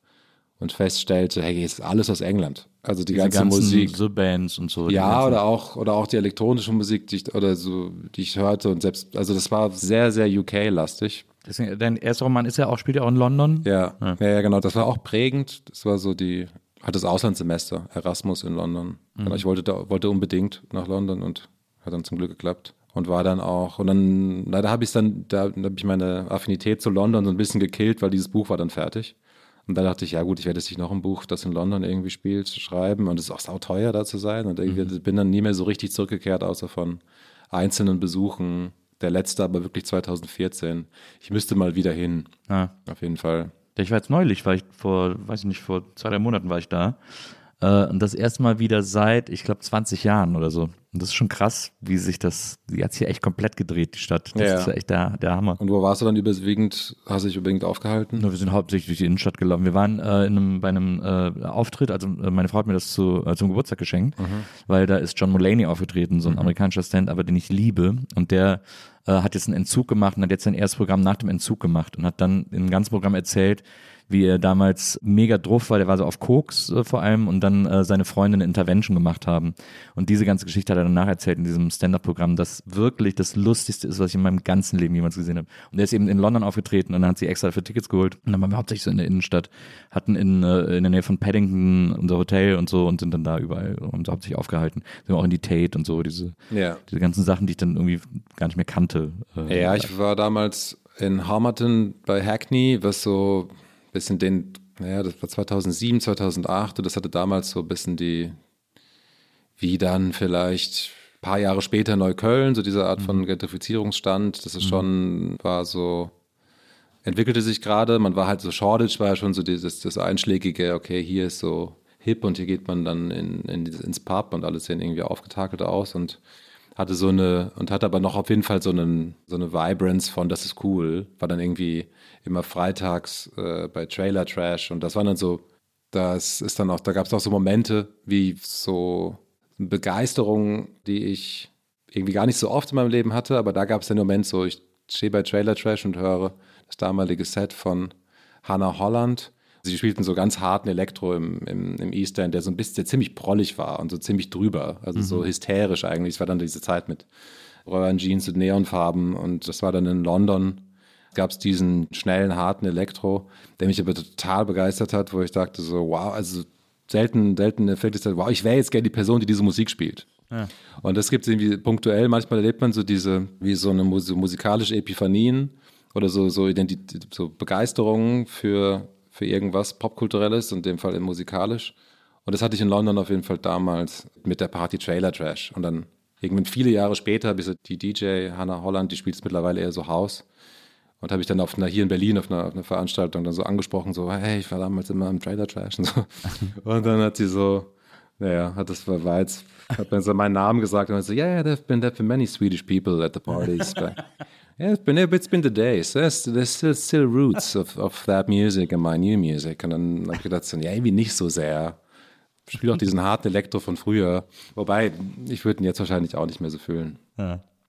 und feststellte, hey, es ist alles aus England. Also die Diese ganze Musik. The Bands und so. Ja, oder auch, oder auch die elektronische Musik, die ich, oder so, die ich hörte und selbst, also das war sehr, sehr UK-lastig. Deswegen, dein erster Roman ist ja auch, spielt ja auch in London. Ja, ja, ja, genau. Das war auch prägend. Das war so die, hat das Auslandssemester, Erasmus in London. Genau, ich wollte da, wollte unbedingt nach London und hat dann zum Glück geklappt. Und war dann auch, und dann, leider habe ich dann, da habe ich meine Affinität zu London so ein bisschen gekillt, weil dieses Buch war dann fertig. Und dann dachte ich, ja gut, ich werde jetzt nicht noch ein Buch, das in London irgendwie spielt, schreiben. Und es ist auch sauteuer da zu sein. Und irgendwie bin dann nie mehr so richtig zurückgekehrt, außer von einzelnen Besuchen. Der letzte aber wirklich 2014. Ich müsste mal wieder hin. Ja. Auf jeden Fall. Ich war jetzt neulich, war ich vor, weiß ich nicht, vor zwei, drei Monaten war ich da. Äh, und das erste Mal wieder seit, ich glaube, 20 Jahren oder so. Und das ist schon krass, wie sich das, die hat sich echt komplett gedreht, die Stadt. Das Ja. ist ja echt der, der Hammer. Und wo warst du dann überwiegend, hast du dich überwiegend aufgehalten? Wir sind hauptsächlich durch die Innenstadt gelaufen. Wir waren äh, in einem, bei einem äh, Auftritt, also äh, meine Frau hat mir das zu, äh, zum Geburtstag geschenkt, weil da ist John Mulaney aufgetreten, so ein amerikanischer Stand, aber den ich liebe. Und der äh, hat jetzt einen Entzug gemacht und hat jetzt sein erstes Programm nach dem Entzug gemacht und hat dann im ganzen Programm erzählt, wie er damals mega druff war, der war so auf Koks äh, vor allem und dann äh, seine Freundin eine Intervention gemacht haben. Und diese ganze Geschichte hat er danach erzählt in diesem Stand-Up-Programm, das wirklich das Lustigste ist, was ich in meinem ganzen Leben jemals gesehen habe. Und er ist eben in London aufgetreten und dann hat sie extra für Tickets geholt. Und dann waren wir hauptsächlich so in der Innenstadt, hatten in, äh, in der Nähe von Paddington unser Hotel und so und sind dann da überall und hauptsächlich aufgehalten. Sind auch in die Tate und so, diese, Ja. diese ganzen Sachen, die ich dann irgendwie gar nicht mehr kannte. Äh, Ja, ich war damals in Harmerton bei Hackney, was so bisschen den, naja, das war 2007, 2008 und das hatte damals so ein bisschen die, wie dann vielleicht ein paar Jahre später Neukölln, so diese Art von Gentrifizierungsstand, das ist schon, war so, entwickelte sich gerade, man war halt so, Shoreditch war ja schon so dieses, das einschlägige, okay, hier ist so hip und hier geht man dann in, in, ins Pub und alles sehen irgendwie aufgetakelt aus und hatte so eine, und hatte aber noch auf jeden Fall so, einen, so eine Vibrance von, das ist cool, war dann irgendwie immer freitags äh, bei Trailer Trash und das waren dann so, das ist dann auch, da gab es auch so Momente wie so Begeisterung, die ich irgendwie gar nicht so oft in meinem Leben hatte, aber da gab es den Moment so, ich stehe bei Trailer Trash und höre das damalige Set von Hannah Holland. Sie spielten so ganz harten Elektro im, im, im East End, der so ein bisschen der ziemlich prollig war und so ziemlich drüber, also so hysterisch eigentlich. Es war dann diese Zeit mit Röhren Jeans und Neonfarben und das war dann in London. Gab es diesen schnellen, harten Elektro, der mich aber total begeistert hat, wo ich dachte so, wow, also selten, selten Effekt ist, wow, ich wäre jetzt gerne die Person, die diese Musik spielt. Und das gibt es irgendwie punktuell. Manchmal erlebt man so diese, wie so eine Mus musikalische Epiphanien oder so, so, Identität, so Begeisterung für, für irgendwas Popkulturelles, in dem Fall musikalisch. Und das hatte ich in London auf jeden Fall damals mit der Party Trailer Trash. Und dann irgendwann viele Jahre später so die DJ Hannah Holland, die spielt es mittlerweile eher so Haus. Und habe ich dann auf einer, hier in Berlin auf einer, auf einer Veranstaltung dann so angesprochen, so, hey, ich war damals immer im Trailer Trash und so. Und dann hat sie so, naja, hat das war, war jetzt, hat mir so meinen Namen gesagt und hat so, yeah, yeah, there've been, there've been many Swedish people at the parties. But, yeah, it's been, it's been the days. There's, there's still, still roots of, of that music and my new music. Und dann habe ich gedacht, so, ja, irgendwie nicht so sehr. Ich spiele auch diesen harten Elektro von früher. Wobei, ich würde ihn jetzt wahrscheinlich auch nicht mehr so fühlen.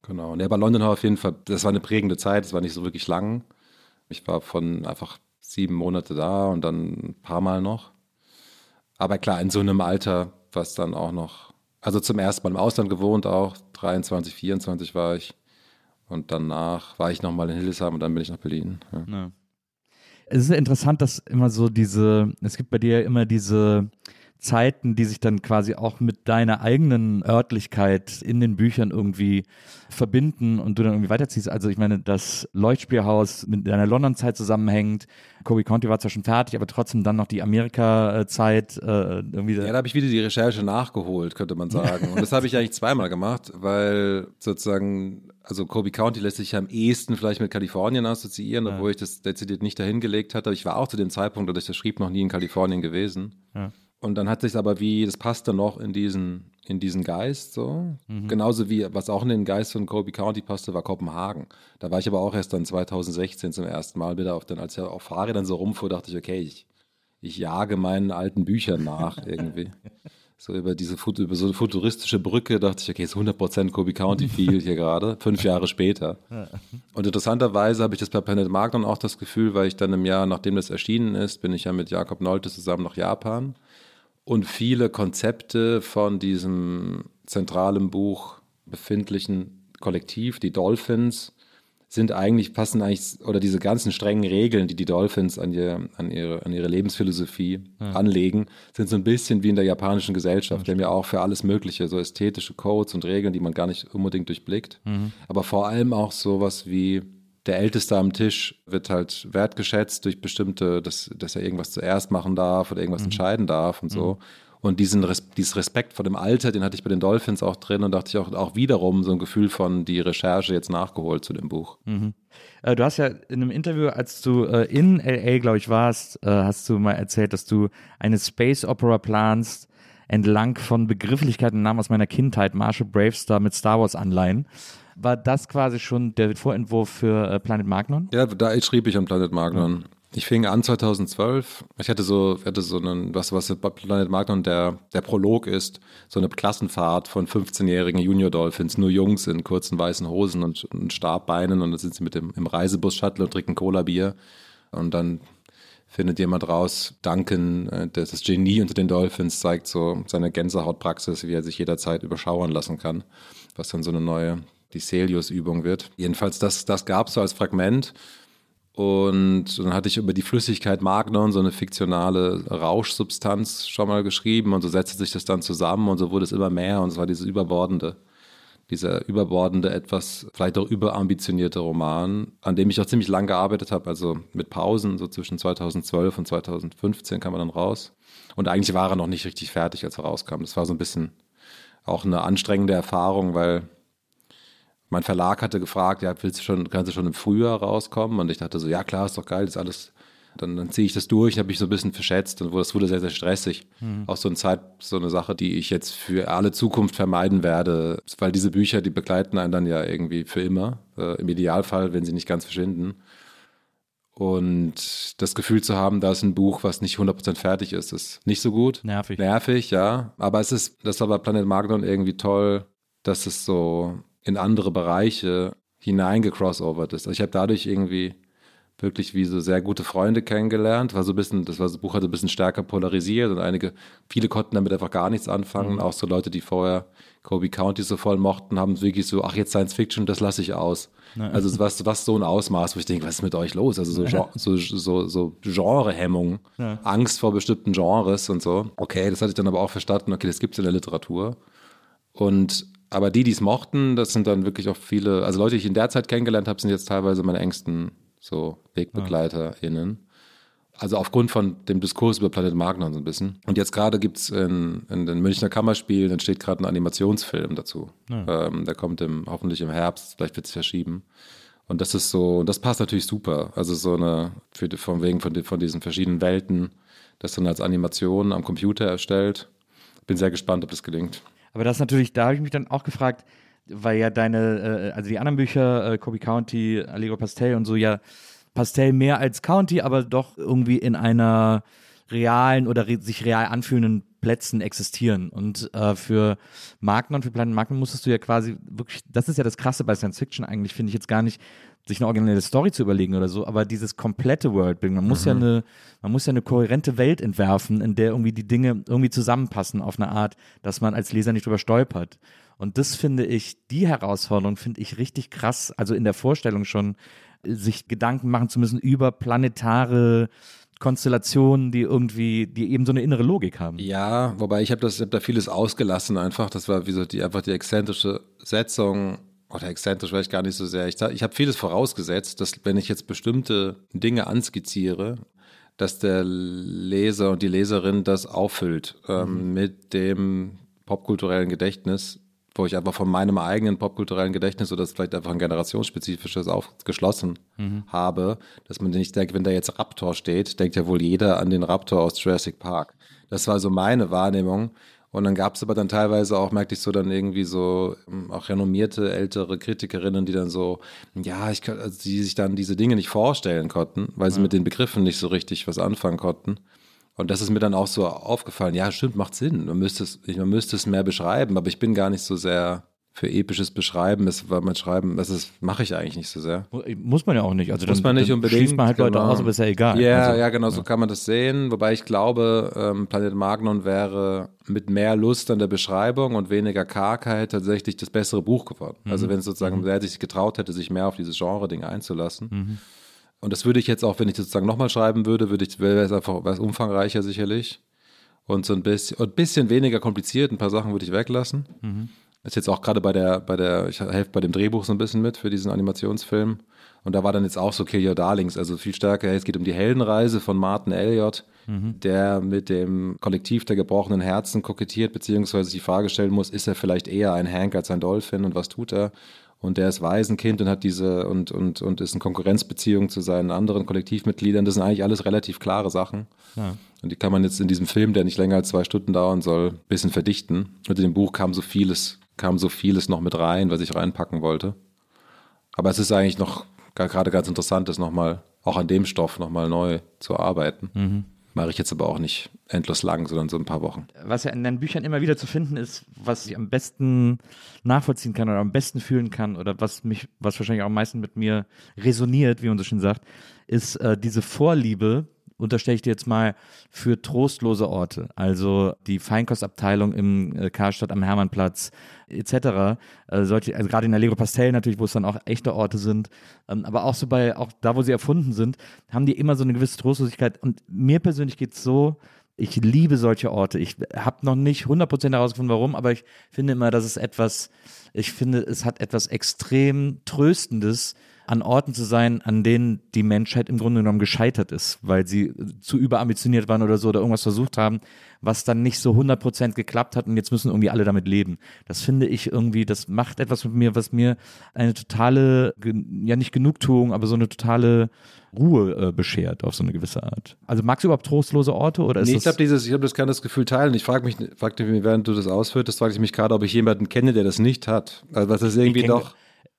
Genau. Und ja, bei London war auf jeden Fall, das war eine prägende Zeit, es war nicht so wirklich lang. Ich war von einfach sieben Monate da und dann ein paar Mal noch. Aber klar, in so einem Alter, was dann auch noch, also zum ersten Mal im Ausland gewohnt auch, 23, 24 war ich. Und danach war ich nochmal in Hildesheim und dann bin ich nach Berlin. Ja. Es ist ja interessant, dass immer so diese, es gibt bei dir ja immer diese Zeiten, die sich dann quasi auch mit deiner eigenen Örtlichkeit in den Büchern irgendwie verbinden und du dann irgendwie weiterziehst. Also ich meine, das Leuchtspielhaus mit deiner London-Zeit zusammenhängt. Kobe County war zwar schon fertig, aber trotzdem dann noch die Amerika-Zeit äh, irgendwie. Ja, da habe ich wieder die Recherche nachgeholt, könnte man sagen. Und das habe ich eigentlich zweimal gemacht, weil sozusagen, also Kobe County lässt sich ja am ehesten vielleicht mit Kalifornien assoziieren, obwohl ich das dezidiert nicht dahin gelegt hatte. Ich war auch zu dem Zeitpunkt, als ich das schrieb, noch nie in Kalifornien gewesen. Und dann hat sich aber wie, das passte noch in diesen, in diesen Geist so. Genauso wie, was auch in den Geist von Kobe County passte, war Kopenhagen. Da war ich aber auch erst dann 2016 zum ersten Mal wieder auf, dann, als ich auf Fahrrädern so rumfuhr, dachte ich, okay, ich, ich jage meinen alten Büchern nach irgendwie. So über diese über so eine futuristische Brücke dachte ich, okay, ist 100% Kobe County Feel hier gerade, fünf Jahre später. Und interessanterweise habe ich das bei Planet Magnon auch das Gefühl, weil ich dann im Jahr, nachdem das erschienen ist, bin ich ja mit Jakob Nolte zusammen nach Japan. Und viele Konzepte von diesem zentralen Buch befindlichen Kollektiv, die Dolphins, sind eigentlich, passen eigentlich, oder diese ganzen strengen Regeln, die die Dolphins an, ihr, an, ihre, an ihre Lebensphilosophie anlegen, sind so ein bisschen wie in der japanischen Gesellschaft. Die haben ja auch für alles Mögliche, so ästhetische Codes und Regeln, die man gar nicht unbedingt durchblickt. Aber vor allem auch sowas wie der Älteste am Tisch wird halt wertgeschätzt durch bestimmte, dass, dass er irgendwas zuerst machen darf oder irgendwas entscheiden darf und so. Und diesen Res dieses Respekt vor dem Alter, den hatte ich bei den Dolphins auch drin und dachte ich auch, auch wiederum so ein Gefühl von die Recherche jetzt nachgeholt zu dem Buch. Äh, du hast ja in einem Interview, als du äh, in LA, glaube ich, warst, äh, hast du mal erzählt, dass du eine Space Opera planst, entlang von Begrifflichkeiten Namen aus meiner Kindheit, Marshall Bravestar mit Star Wars Anleihen. War das quasi schon der Vorentwurf für äh, Planet Magnon? Ja, da schrieb ich an Planet Magnon. Ich fing an 2012. Ich hatte so, hatte so einen, was, was bei Planet Magnon der, der Prolog ist, so eine Klassenfahrt von 15-jährigen Junior Dolphins, nur Jungs in kurzen weißen Hosen und, und Stabbeinen und dann sind sie mit dem, im Reisebus-Shuttle und trinken Cola-Bier und dann findet jemand raus. Duncan, äh, das ist Genie unter den Dolphins, zeigt so seine Gänsehautpraxis, wie er sich jederzeit überschauern lassen kann, was dann so eine neue die Celius-Übung wird. Jedenfalls, das, das gab es so als Fragment. Und dann hatte ich über die Flüssigkeit Magnon, so eine fiktionale Rauschsubstanz, schon mal geschrieben. Und so setzte sich das dann zusammen und so wurde es immer mehr. Und es war dieses überbordende, dieser überbordende, etwas vielleicht auch überambitionierte Roman, an dem ich auch ziemlich lang gearbeitet habe. Also mit Pausen, so zwischen 2012 und 2015 kam er dann raus. Und eigentlich war er noch nicht richtig fertig, als er rauskam. Das war so ein bisschen auch eine anstrengende Erfahrung, weil mein Verlag hatte gefragt, ja, willst du schon, kannst du schon im Frühjahr rauskommen? Und ich dachte so, ja klar, ist doch geil, ist alles. Dann, dann ziehe ich das durch, habe ich so ein bisschen verschätzt und das wurde sehr, sehr stressig. Mhm. Auch so eine Zeit, so eine Sache, die ich jetzt für alle Zukunft vermeiden werde, weil diese Bücher, die begleiten einen dann ja irgendwie für immer. Äh, Im Idealfall, wenn sie nicht ganz verschwinden. Und das Gefühl zu haben, da ist ein Buch, was nicht 100% fertig ist, ist nicht so gut. Nervig. Nervig, ja. Aber es ist, das war bei Planet Magnon irgendwie toll, dass es so in andere Bereiche hineingecrossovert ist. Also ich habe dadurch irgendwie wirklich wie so sehr gute Freunde kennengelernt. War so ein bisschen, das war das Buch hatte ein bisschen stärker polarisiert und einige, viele konnten damit einfach gar nichts anfangen. Mhm. Auch so Leute, die vorher Kobe County so voll mochten, haben wirklich so, ach jetzt Science Fiction, das lasse ich aus. Ja. Also was, was so ein Ausmaß, wo ich denke, was ist mit euch los? Also so, so, so, so Genrehemmung, ja. Angst vor bestimmten Genres und so. Okay, das hatte ich dann aber auch verstanden. Okay, das gibt es in der Literatur. Und aber die, die es mochten, das sind dann wirklich auch viele, also Leute, die ich in der Zeit kennengelernt habe, sind jetzt teilweise meine engsten so WegbegleiterInnen. Also aufgrund von dem Diskurs über Planet Magnon so ein bisschen. Und jetzt gerade gibt es in, in, den Münchner Kammerspielen, entsteht gerade ein Animationsfilm dazu. Ja. Ähm, der kommt im, hoffentlich im Herbst, vielleicht wird es verschieben. Und das ist so, das passt natürlich super. Also so eine, für, von wegen von, von diesen verschiedenen Welten, das dann als Animation am Computer erstellt. Bin sehr gespannt, ob das gelingt. Aber das natürlich, da habe ich mich dann auch gefragt, weil ja deine, äh, also die anderen Bücher, äh, Kobe County, Allegro Pastel und so, ja Pastel mehr als County, aber doch irgendwie in einer realen oder re sich real anfühlenden Plätzen existieren. Und äh, für Magnon, für Planet Magnon musstest du ja quasi wirklich, das ist ja das Krasse bei Science Fiction eigentlich, finde ich jetzt gar nicht, sich eine originelle Story zu überlegen oder so, aber dieses komplette Worldbuilding, man muss mhm. ja eine, man muss ja eine kohärente Welt entwerfen, in der irgendwie die Dinge irgendwie zusammenpassen auf eine Art, dass man als Leser nicht drüber stolpert. Und das finde ich, die Herausforderung finde ich richtig krass, also in der Vorstellung schon, sich Gedanken machen zu müssen über planetare Konstellationen, die irgendwie, die eben so eine innere Logik haben. Ja, wobei ich habe das, ich habe da vieles ausgelassen einfach. Das war wie so die einfach die exzentrische Setzung oder exzentrisch vielleicht gar nicht so sehr. Ich, ich habe vieles vorausgesetzt, dass wenn ich jetzt bestimmte Dinge anskizziere, dass der Leser und die Leserin das auffüllt ähm, mhm. mit dem popkulturellen Gedächtnis, wo ich einfach von meinem eigenen popkulturellen Gedächtnis oder vielleicht einfach ein generationsspezifisches aufgeschlossen mhm. habe, dass man nicht denkt, wenn da jetzt Raptor steht, denkt ja wohl jeder an den Raptor aus Jurassic Park. Das war so meine Wahrnehmung. Und dann gab es aber dann teilweise auch, merkte ich so dann irgendwie so ähm, auch renommierte ältere Kritikerinnen, die dann so, ja, ich also die sich dann diese Dinge nicht vorstellen konnten, weil sie ja. mit den Begriffen nicht so richtig was anfangen konnten. Und das ist mir dann auch so aufgefallen. Ja, stimmt, macht Sinn. Man müsste es, man müsste es mehr beschreiben, aber ich bin gar nicht so sehr für episches Beschreiben ist, weil man schreiben, das ist, mache ich eigentlich nicht so sehr. Muss man ja auch nicht. Also muss man nicht unbedingt. Schließt man halt genau. Leute aus, aber ist ja egal. Ja, also, ja, genau, so kann man das sehen. Wobei ich glaube, ähm, Planet Magnon wäre mit mehr Lust an der Beschreibung und weniger Kargheit tatsächlich das bessere Buch geworden. Mhm. Also wenn es sozusagen, mhm. wer sich getraut hätte, sich mehr auf dieses Genre-Ding einzulassen. Mhm. Und das würde ich jetzt auch, wenn ich sozusagen nochmal schreiben würde, würde ich, wäre es einfach wäre es umfangreicher sicherlich. Und so ein bisschen, und ein bisschen weniger kompliziert. Ein paar Sachen würde ich weglassen. Mhm. Ist jetzt auch gerade bei der, bei der, ich helfe bei dem Drehbuch so ein bisschen mit für diesen Animationsfilm. Und da war dann jetzt auch so Kill Your Darlings, also viel stärker. Es geht um die Heldenreise von Martin Elliott, mhm. der mit dem Kollektiv der gebrochenen Herzen kokettiert, beziehungsweise sich die Frage stellen muss, ist er vielleicht eher ein Hank als ein Dolphin und was tut er? Und der ist Waisenkind und hat diese und, und, und ist in Konkurrenzbeziehung zu seinen anderen Kollektivmitgliedern. Das sind eigentlich alles relativ klare Sachen. Ja. Und die kann man jetzt in diesem Film, der nicht länger als zwei Stunden dauern soll, ein bisschen verdichten. Und in dem Buch kam so vieles kam so vieles noch mit rein, was ich reinpacken wollte. Aber es ist eigentlich noch gerade ganz interessant, das nochmal, auch an dem Stoff nochmal neu zu arbeiten. Mhm. Mache ich jetzt aber auch nicht endlos lang, sondern so ein paar Wochen. Was ja in deinen Büchern immer wieder zu finden ist, was ich am besten nachvollziehen kann oder am besten fühlen kann oder was mich, was wahrscheinlich auch am meisten mit mir resoniert, wie man so schön sagt, ist äh, diese Vorliebe unterstelle ich dir jetzt mal, für trostlose Orte. Also die Feinkostabteilung im äh, Karstadt am Hermannplatz etc. Äh, solche, also gerade in der Lego Pastell natürlich, wo es dann auch echte Orte sind. Ähm, aber auch so bei, auch da, wo sie erfunden sind, haben die immer so eine gewisse Trostlosigkeit. Und mir persönlich geht es so, ich liebe solche Orte. Ich habe noch nicht 100% herausgefunden, warum, aber ich finde immer, dass es etwas, ich finde, es hat etwas extrem Tröstendes, an Orten zu sein, an denen die Menschheit im Grunde genommen gescheitert ist, weil sie zu überambitioniert waren oder so oder irgendwas versucht haben, was dann nicht so 100% geklappt hat und jetzt müssen irgendwie alle damit leben. Das finde ich irgendwie, das macht etwas mit mir, was mir eine totale, ja nicht Genugtuung, aber so eine totale Ruhe äh, beschert auf so eine gewisse Art. Also magst du überhaupt trostlose Orte oder ist nee, ich habe dieses, ich habe das kann das Gefühl teilen. Ich frage mich, fragte mich, während du das ausführtest, fragte ich mich gerade, ob ich jemanden kenne, der das nicht hat. Also was ist irgendwie doch.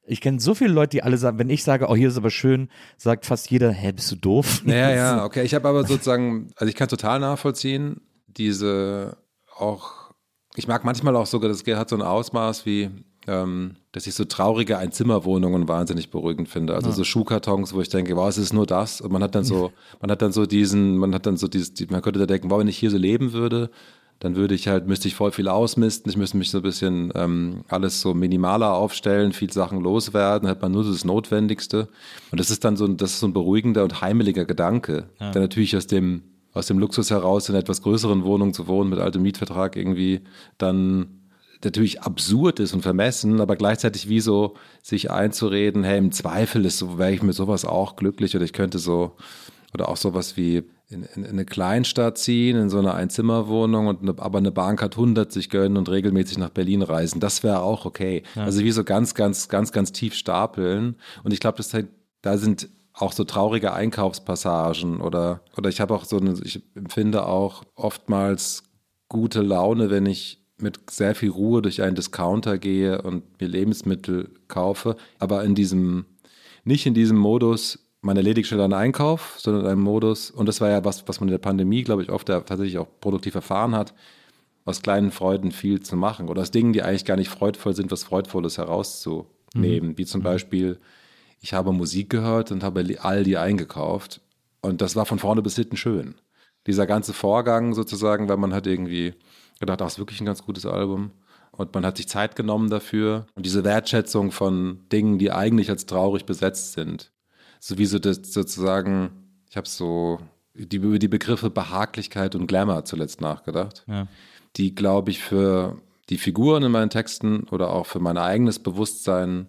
Ich kenne so viele Leute, die alle sagen, wenn ich sage, oh, hier ist aber schön, sagt fast jeder, hä, bist du doof? Ja, ja, okay. Ich habe aber sozusagen, also ich kann total nachvollziehen, diese auch, ich mag manchmal auch sogar, das hat so ein Ausmaß wie, ähm, dass ich so traurige Einzimmerwohnungen wahnsinnig beruhigend finde. Also so Schuhkartons, wo ich denke, wow, es ist nur das. Und man hat dann so, man hat dann so diesen, man hat dann so dieses, die- man könnte da denken, wow, wenn ich hier so leben würde, dann würde ich halt, müsste ich voll viel ausmisten, ich müsste mich so ein bisschen ähm, alles so minimaler aufstellen, viel Sachen loswerden, hat man nur das Notwendigste. Und das ist dann so, ein- das ist so ein beruhigender und heimeliger Gedanke, der natürlich aus dem, aus dem Luxus heraus in einer etwas größeren Wohnung zu wohnen mit altem Mietvertrag irgendwie dann natürlich absurd ist und vermessen, aber gleichzeitig wie so sich einzureden, hey, im Zweifel ist so, wäre ich mit sowas auch glücklich oder ich könnte so, oder auch sowas wie in, in, in eine Kleinstadt ziehen, in so eine Einzimmerwohnung und eine, aber eine Bahncard 100 sich gönnen und regelmäßig nach Berlin reisen. Das wäre auch okay. Also wie so ganz, ganz, ganz, ganz tief stapeln. Und ich glaube, das halt, da sind auch so traurige Einkaufspassagen oder, oder ich habe auch so eine, ich empfinde auch oftmals gute Laune, wenn ich mit sehr viel Ruhe durch einen Discounter gehe und mir Lebensmittel kaufe, aber in diesem, nicht in diesem Modus, man erledigt schnell einen Einkauf, sondern in einem Modus, und das war ja was, was man in der Pandemie, glaube ich, oft tatsächlich auch produktiv erfahren hat, aus kleinen Freuden viel zu machen oder aus Dingen, die eigentlich gar nicht freudvoll sind, was Freudvolles herauszunehmen, wie zum Beispiel, ich habe Musik gehört und habe Aldi eingekauft und das war von vorne bis hinten schön. Dieser ganze Vorgang sozusagen, weil man hat irgendwie gedacht, ach, ist wirklich ein ganz gutes Album. Und man hat sich Zeit genommen dafür. Und diese Wertschätzung von Dingen, die eigentlich als traurig besetzt sind. So wie so das sozusagen, ich habe so die, über die Begriffe Behaglichkeit und Glamour zuletzt nachgedacht. Ja. Die, glaube ich, für die Figuren in meinen Texten oder auch für mein eigenes Bewusstsein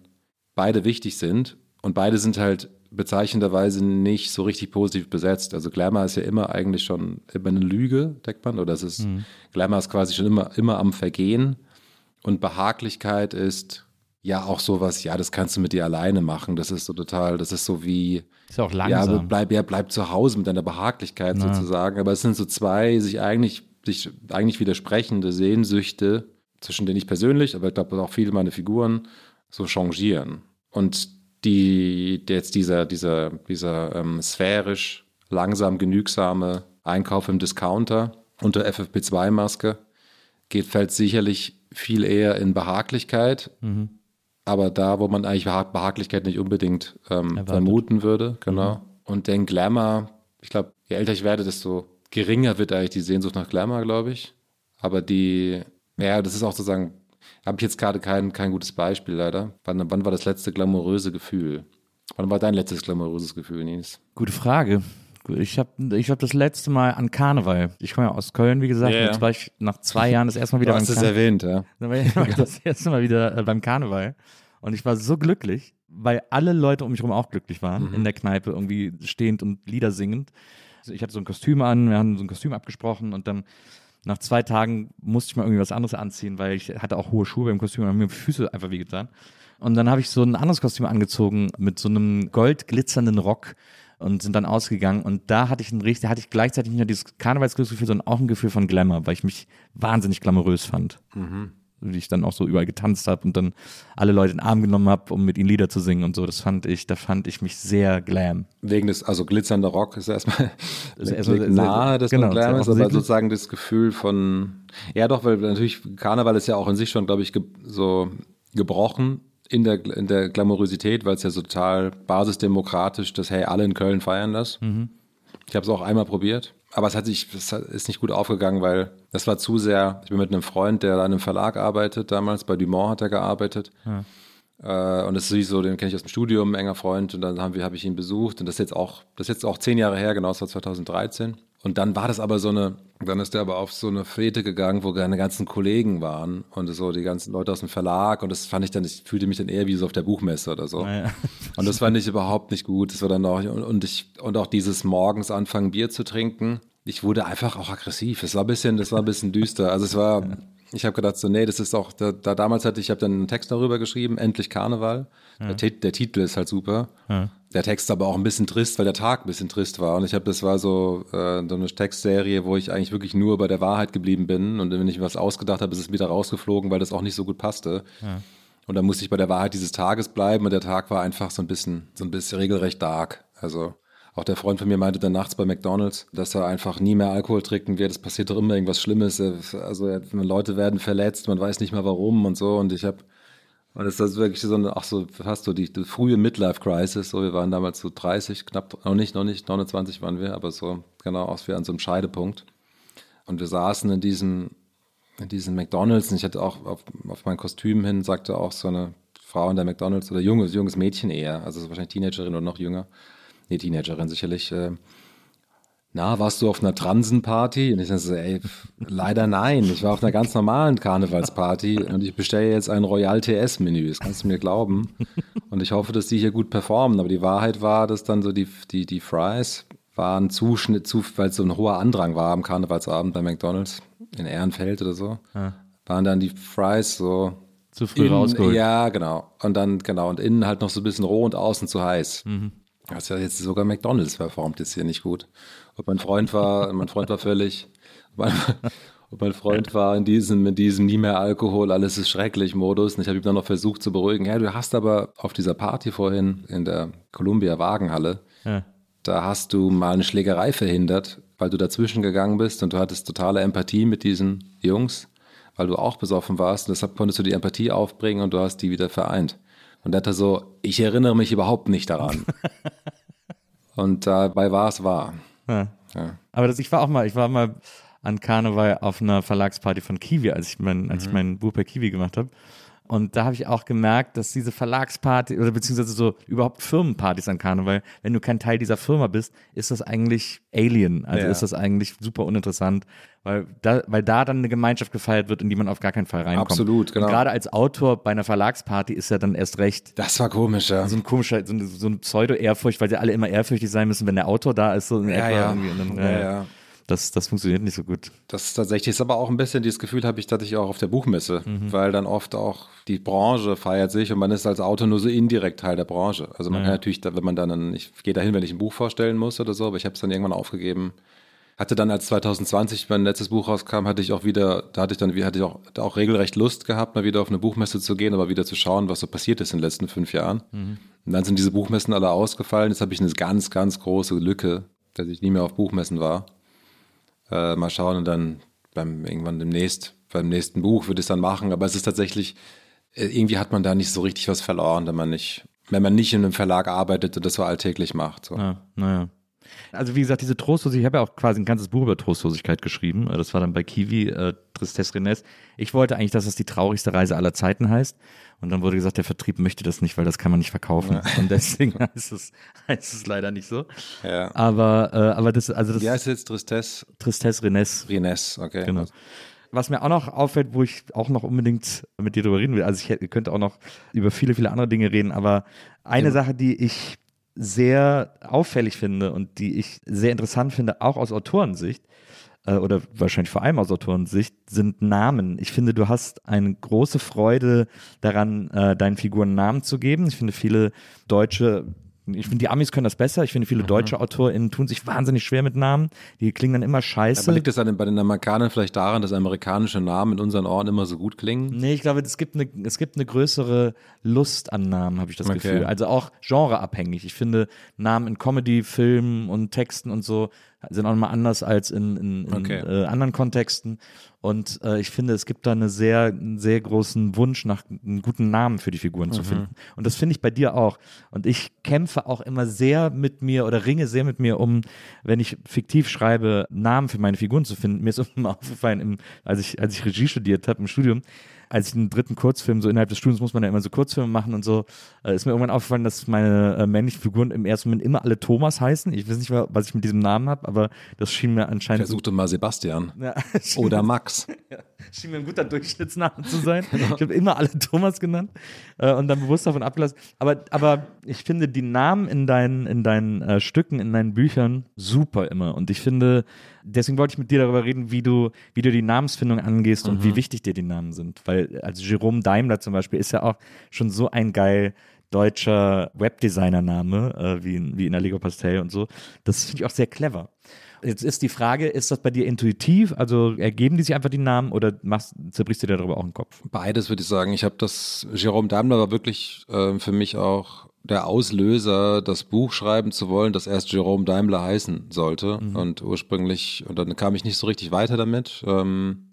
beide wichtig sind. Und beide sind halt bezeichnenderweise nicht so richtig positiv besetzt. Also Glamour ist ja immer eigentlich schon immer eine Lüge, denkt man, oder es ist, Glamour ist quasi schon immer, immer am Vergehen und Behaglichkeit ist ja auch sowas, ja, das kannst du mit dir alleine machen. Das ist so total, das ist so wie, Ist ja auch ja, langsam. aber bleib, ja, bleib zu Hause mit deiner Behaglichkeit sozusagen. Aber es sind so zwei sich eigentlich, sich eigentlich widersprechende Sehnsüchte, zwischen denen ich persönlich, aber ich glaube auch viele meiner Figuren so changieren. Und die, jetzt dieser, dieser, dieser ähm, sphärisch, langsam genügsame Einkauf im Discounter unter FFP2-Maske geht, fällt sicherlich viel eher in Behaglichkeit. Aber da, wo man eigentlich Beha Behaglichkeit nicht unbedingt ähm, vermuten würde, genau. Und den Glamour, ich glaube, je älter ich werde, desto geringer wird eigentlich die Sehnsucht nach Glamour, glaube ich. Aber die, ja, das ist auch sozusagen, habe ich jetzt gerade kein, kein gutes Beispiel leider. Wann, wann war das letzte glamouröse Gefühl? Wann war dein letztes glamouröses Gefühl, Nils? Gute Frage. Ich habe ich hab das letzte Mal an Karneval. Ich komme ja aus Köln, wie gesagt. Ja, ja. Jetzt war ich nach zwei Jahren das erste Mal wieder beim Karneval. erwähnt, ja. Dann war ich das erste Mal wieder äh, beim Karneval. Und ich war so glücklich, weil alle Leute um mich herum auch glücklich waren. In der Kneipe irgendwie stehend und Lieder singend. Also ich hatte so ein Kostüm an, wir haben so ein Kostüm abgesprochen und dann nach zwei Tagen musste ich mal irgendwie was anderes anziehen, weil ich hatte auch hohe Schuhe beim Kostüm und haben mir die Füße einfach wehgetan. Und dann habe ich so ein anderes Kostüm angezogen mit so einem goldglitzernden Rock und sind dann ausgegangen und da hatte ich ein richtig, da hatte ich gleichzeitig nicht nur dieses Karnevalsglücksgefühl, sondern auch ein Gefühl von Glamour, weil ich mich wahnsinnig glamourös fand. Wie ich dann auch so überall getanzt habe und dann alle Leute in den Arm genommen habe, um mit ihnen Lieder zu singen und so. Das fand ich, da fand ich mich sehr glam. Wegen des, also glitzernder Rock ist erstmal Ist erstmal nahe, dass genau, man Glam ist, aber sozusagen das Gefühl von, ja doch, weil natürlich Karneval ist ja auch in sich schon, glaube ich, ge so gebrochen in der, in der Glamourosität, weil es ja so total basisdemokratisch, dass hey, alle in Köln feiern das. Mhm. Ich habe es auch einmal probiert, aber es hat sich, es ist nicht gut aufgegangen, weil das war zu sehr. Ich bin mit einem Freund, der an einem Verlag arbeitet, damals bei Dumont hat er gearbeitet. Äh, und das ist so, den kenne ich aus dem Studium, ein enger Freund. Und dann haben wir, habe ich ihn besucht. Und das ist jetzt auch, das ist jetzt auch zehn Jahre her, genau, das war 2013. Und dann war das aber so eine, dann ist er aber auf so eine Fete gegangen, wo seine ganzen Kollegen waren und so die ganzen Leute aus dem Verlag. Und das fand ich dann, ich fühlte mich dann eher wie so auf der Buchmesse oder so. ja. Und das fand ich überhaupt nicht gut. Das war dann auch, und, und ich, und auch dieses morgens anfangen, Bier zu trinken. Ich wurde einfach auch aggressiv. Es war ein bisschen, das war ein bisschen düster. Also es war, ich habe gedacht so, nee, das ist auch, da, da damals hatte ich, ich habe dann einen Text darüber geschrieben, endlich Karneval. Der, Tit- der Titel ist halt super. Der Text aber auch ein bisschen trist, weil der Tag ein bisschen trist war. Und ich habe, das war so, äh, so eine Textserie, wo ich eigentlich wirklich nur bei der Wahrheit geblieben bin. Und wenn ich was ausgedacht habe, ist es wieder rausgeflogen, weil das auch nicht so gut passte. Und dann musste ich bei der Wahrheit dieses Tages bleiben und der Tag war einfach so ein bisschen, so ein bisschen regelrecht dark. Also auch der Freund von mir meinte dann nachts bei McDonalds, dass er einfach nie mehr Alkohol trinken wird. Es passiert doch immer irgendwas Schlimmes. Also Leute werden verletzt, man weiß nicht mal warum und so. Und ich habe und das ist wirklich so eine, ach so, fast so die, die frühe Midlife-Crisis. So, wir waren damals so 30, knapp, noch nicht, noch nicht, 29 waren wir, aber so, genau, aus wie an so einem Scheidepunkt. Und wir saßen in diesem, in diesem McDonalds und ich hatte auch auf, auf mein Kostüm hin, sagte auch so eine Frau in der McDonalds oder junges, junges Mädchen eher, also so wahrscheinlich Teenagerin oder noch jünger. Nee, Teenagerin sicherlich. Äh, na, warst du auf einer Transenparty? Und ich dachte so, ey, leider nein. Ich war auf einer ganz normalen Karnevalsparty und ich bestelle jetzt ein Royal TS-Menü. Das kannst du mir glauben. Und ich hoffe, dass die hier gut performen. Aber die Wahrheit war, dass dann so die, die, die Fries waren Zuschnitt, zu, weil es so ein hoher Andrang war am Karnevalsabend bei McDonalds in Ehrenfeld oder so. Waren dann die Fries so Zu früh innen, rausgeholt. Ja, genau. Und dann, genau, und innen halt noch so ein bisschen roh und außen zu heiß. Das ist ja jetzt sogar McDonalds performt jetzt hier nicht gut. Und mein Freund war, mein Freund war völlig, mein, und mein Freund war in diesem, in diesem nie mehr Alkohol, alles ist schrecklich Modus. Und ich habe ihm dann noch versucht zu beruhigen. Ja, du hast aber auf dieser Party vorhin in der Columbia Wagenhalle, Ja. da hast du mal eine Schlägerei verhindert, weil du dazwischen gegangen bist und du hattest totale Empathie mit diesen Jungs, weil du auch besoffen warst. Und deshalb konntest du die Empathie aufbringen und du hast die wieder vereint. Und er hatte so, ich erinnere mich überhaupt nicht daran. und dabei war es wahr. Ja. Ja. Aber das, ich war auch mal, ich war mal an Karneval auf einer Verlagsparty von Kiwi, als ich mein, als ich mein Buch bei Kiwi gemacht habe. Und da habe ich auch gemerkt, dass diese Verlagsparty oder beziehungsweise so überhaupt Firmenpartys an Karneval, wenn du kein Teil dieser Firma bist, ist das eigentlich Alien. Also Ja. ist das eigentlich super uninteressant, weil da, weil da dann eine Gemeinschaft gefeiert wird, in die man auf gar keinen Fall reinkommt. Absolut, genau. Und gerade als Autor bei einer Verlagsparty ist ja dann erst recht Das war komisch, ja. so ein komischer, so ein, so ein Pseudo-Ehrfurcht, weil sie alle immer ehrfürchtig sein müssen, wenn der Autor da ist. So in Ja, etwa ja. dann, Ja, äh, ja. Das, das funktioniert nicht so gut. Das ist tatsächlich, ist aber auch ein bisschen dieses Gefühl habe ich, dass ich auch auf der Buchmesse, weil dann oft auch die Branche feiert sich und man ist als Autor nur so indirekt Teil der Branche. Also man kann natürlich, wenn man dann, ich gehe dahin, wenn ich ein Buch vorstellen muss oder so, aber ich habe es dann irgendwann aufgegeben. Hatte dann, als 2020 mein letztes Buch rauskam, hatte ich auch wieder, da hatte ich dann, hatte ich auch, auch regelrecht Lust gehabt, mal wieder auf eine Buchmesse zu gehen, aber wieder zu schauen, was so passiert ist in den letzten fünf Jahren. Und dann sind diese Buchmessen alle ausgefallen. Jetzt habe ich eine ganz, ganz große Lücke, dass ich nie mehr auf Buchmessen war. Äh, mal schauen und dann beim irgendwann demnächst, beim nächsten Buch würde ich es dann machen. Aber es ist tatsächlich, äh, irgendwie hat man da nicht so richtig was verloren, wenn man nicht, wenn man nicht in einem Verlag arbeitet und das so alltäglich macht. So. Ja, naja. Also wie gesagt, diese Trostlosigkeit, ich habe ja auch quasi ein ganzes Buch über Trostlosigkeit geschrieben. Äh, Das war dann bei Kiwi, äh, Tristesse Rennes. Ich wollte eigentlich, dass das die traurigste Reise aller Zeiten heißt. Und dann wurde gesagt, der Vertrieb möchte das nicht, weil das kann man nicht verkaufen. Und deswegen heißt es, heißt es leider nicht so. Ja. Aber, äh, aber das, also das Wie heißt es jetzt? Tristesse Tristesse Rennes. Rines, okay. Genau. Was mir auch noch auffällt, wo ich auch noch unbedingt mit dir drüber reden will, also ich hätte- könnte auch noch über viele, viele andere Dinge reden, aber eine Sache, die ich sehr auffällig finde und die ich sehr interessant finde, auch aus Autorensicht, oder wahrscheinlich vor allem aus Autorensicht, sind Namen. Ich finde, du hast eine große Freude daran, äh, deinen Figuren Namen zu geben. Ich finde, viele deutsche ich finde, die Amis können das besser. Ich finde, viele deutsche AutorInnen tun sich wahnsinnig schwer mit Namen. Die klingen dann immer scheiße. Aber liegt es bei den Amerikanern vielleicht daran, dass amerikanische Namen in unseren Ohren immer so gut klingen? Nee, ich glaube, es gibt eine, es gibt eine größere Lust an Namen, habe ich das Okay. Gefühl. Also auch genreabhängig. Ich finde Namen in Comedy, Filmen und Texten und so sind auch nochmal anders als in, in, in Okay. äh, anderen Kontexten. Und äh, ich finde, es gibt da eine sehr, einen sehr großen Wunsch nach einem guten Namen für die Figuren zu finden. Und das finde ich bei dir auch. Und ich kämpfe auch immer sehr mit mir oder ringe sehr mit mir um, wenn ich fiktiv schreibe, Namen für meine Figuren zu finden. Mir ist immer aufgefallen, im, als, ich, als ich Regie studiert habe im Studium, als ich den dritten Kurzfilm, so innerhalb des Studiums muss man ja immer so Kurzfilme machen und so, äh, ist mir irgendwann aufgefallen, dass meine äh, männlichen Figuren im ersten Moment immer alle Thomas heißen. Ich weiß nicht, was ich mit diesem Namen habe, aber das schien mir anscheinend Versuch doch mal Sebastian. ja, Oder Max. schien mir ein guter Durchschnittsname zu sein. Ich habe immer alle Thomas genannt äh, und dann bewusst davon abgelassen. Aber, aber ich finde die Namen in deinen, in deinen äh, Stücken, in deinen Büchern super immer. Und ich finde, deswegen wollte ich mit dir darüber reden, wie du, wie du die Namensfindung angehst und wie wichtig dir die Namen sind. Weil, also Jerome Daimler zum Beispiel ist ja auch schon so ein geil deutscher Webdesigner-Name, äh, wie, in, wie in Allegro Pastel und so. Das finde ich auch sehr clever. Jetzt ist die Frage, ist das bei dir intuitiv? Also ergeben die sich einfach die Namen oder machst, zerbrichst du dir darüber auch den Kopf? Beides würde ich sagen. Ich habe das, Jerome Daimler war wirklich ähm, für mich auch der Auslöser, das Buch schreiben zu wollen, das erst Jerome Daimler heißen sollte. Und ursprünglich, und dann kam ich nicht so richtig weiter damit. Ähm,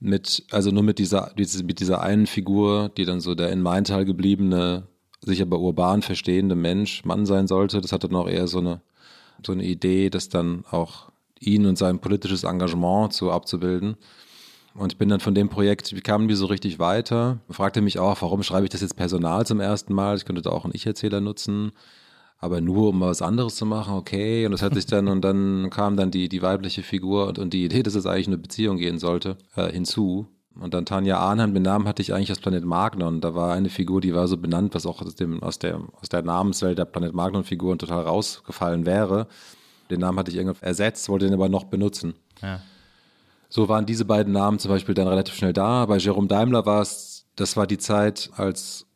mit, also nur mit dieser, diese- mit dieser einen Figur, die dann so der in Maintal gebliebene, sich aber urban verstehende Mensch, Mann sein sollte. Das hatte noch eher so eine, so eine Idee, das dann auch ihn und sein politisches Engagement so abzubilden. Und ich bin dann von dem Projekt, wie kamen die so richtig weiter? Fragte mich auch, warum schreibe ich das jetzt Personal zum ersten Mal? Ich könnte da auch einen Ich-Erzähler nutzen, aber nur um mal was anderes zu machen, okay. Und das hat sich dann, und dann kam dann die, die weibliche Figur und, und die Idee, dass es eigentlich eine Beziehung gehen sollte, äh, hinzu. Und dann Tanja Arnheim, den Namen hatte ich eigentlich aus Planet Magnon. Da war eine Figur, die war so benannt, was auch aus, dem, aus, der, aus der Namenswelt der Planet Magnon-Figuren total rausgefallen wäre. Den Namen hatte ich irgendwie ersetzt, wollte den aber noch benutzen. So waren diese beiden Namen zum Beispiel dann relativ schnell da. Bei Jerome Daimler war es, das war die Zeit, als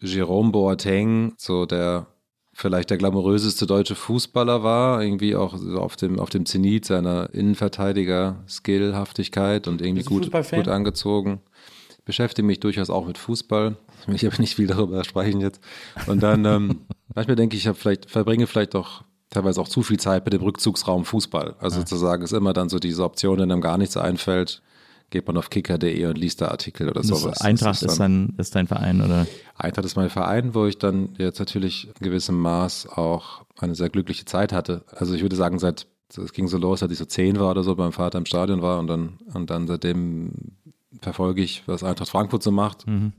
Jerome Boateng so der vielleicht der glamouröseste deutsche Fußballer war, irgendwie auch auf dem, auf dem Zenit seiner Innenverteidiger-Skillhaftigkeit und irgendwie gut, gut angezogen. Ich beschäftige mich durchaus auch mit Fußball. Ich habe nicht viel darüber sprechen jetzt. Und dann, ähm, manchmal denke ich, ich habe vielleicht, verbringe vielleicht doch teilweise auch zu viel Zeit mit dem Rückzugsraum Fußball. Also sozusagen ist immer dann so diese Option, wenn einem gar nichts einfällt, geht man auf kicker.de und liest da Artikel oder Das sowas. Eintracht ist, dann- dein, ist dein Verein, oder? Eintracht ist mein Verein, wo ich dann jetzt natürlich in gewissem Maß auch eine sehr glückliche Zeit hatte. Also ich würde sagen, seit es ging so los, als ich so zehn war oder so, beim Vater im Stadion war und dann, und dann seitdem verfolge ich, was Eintracht Frankfurt so macht. Und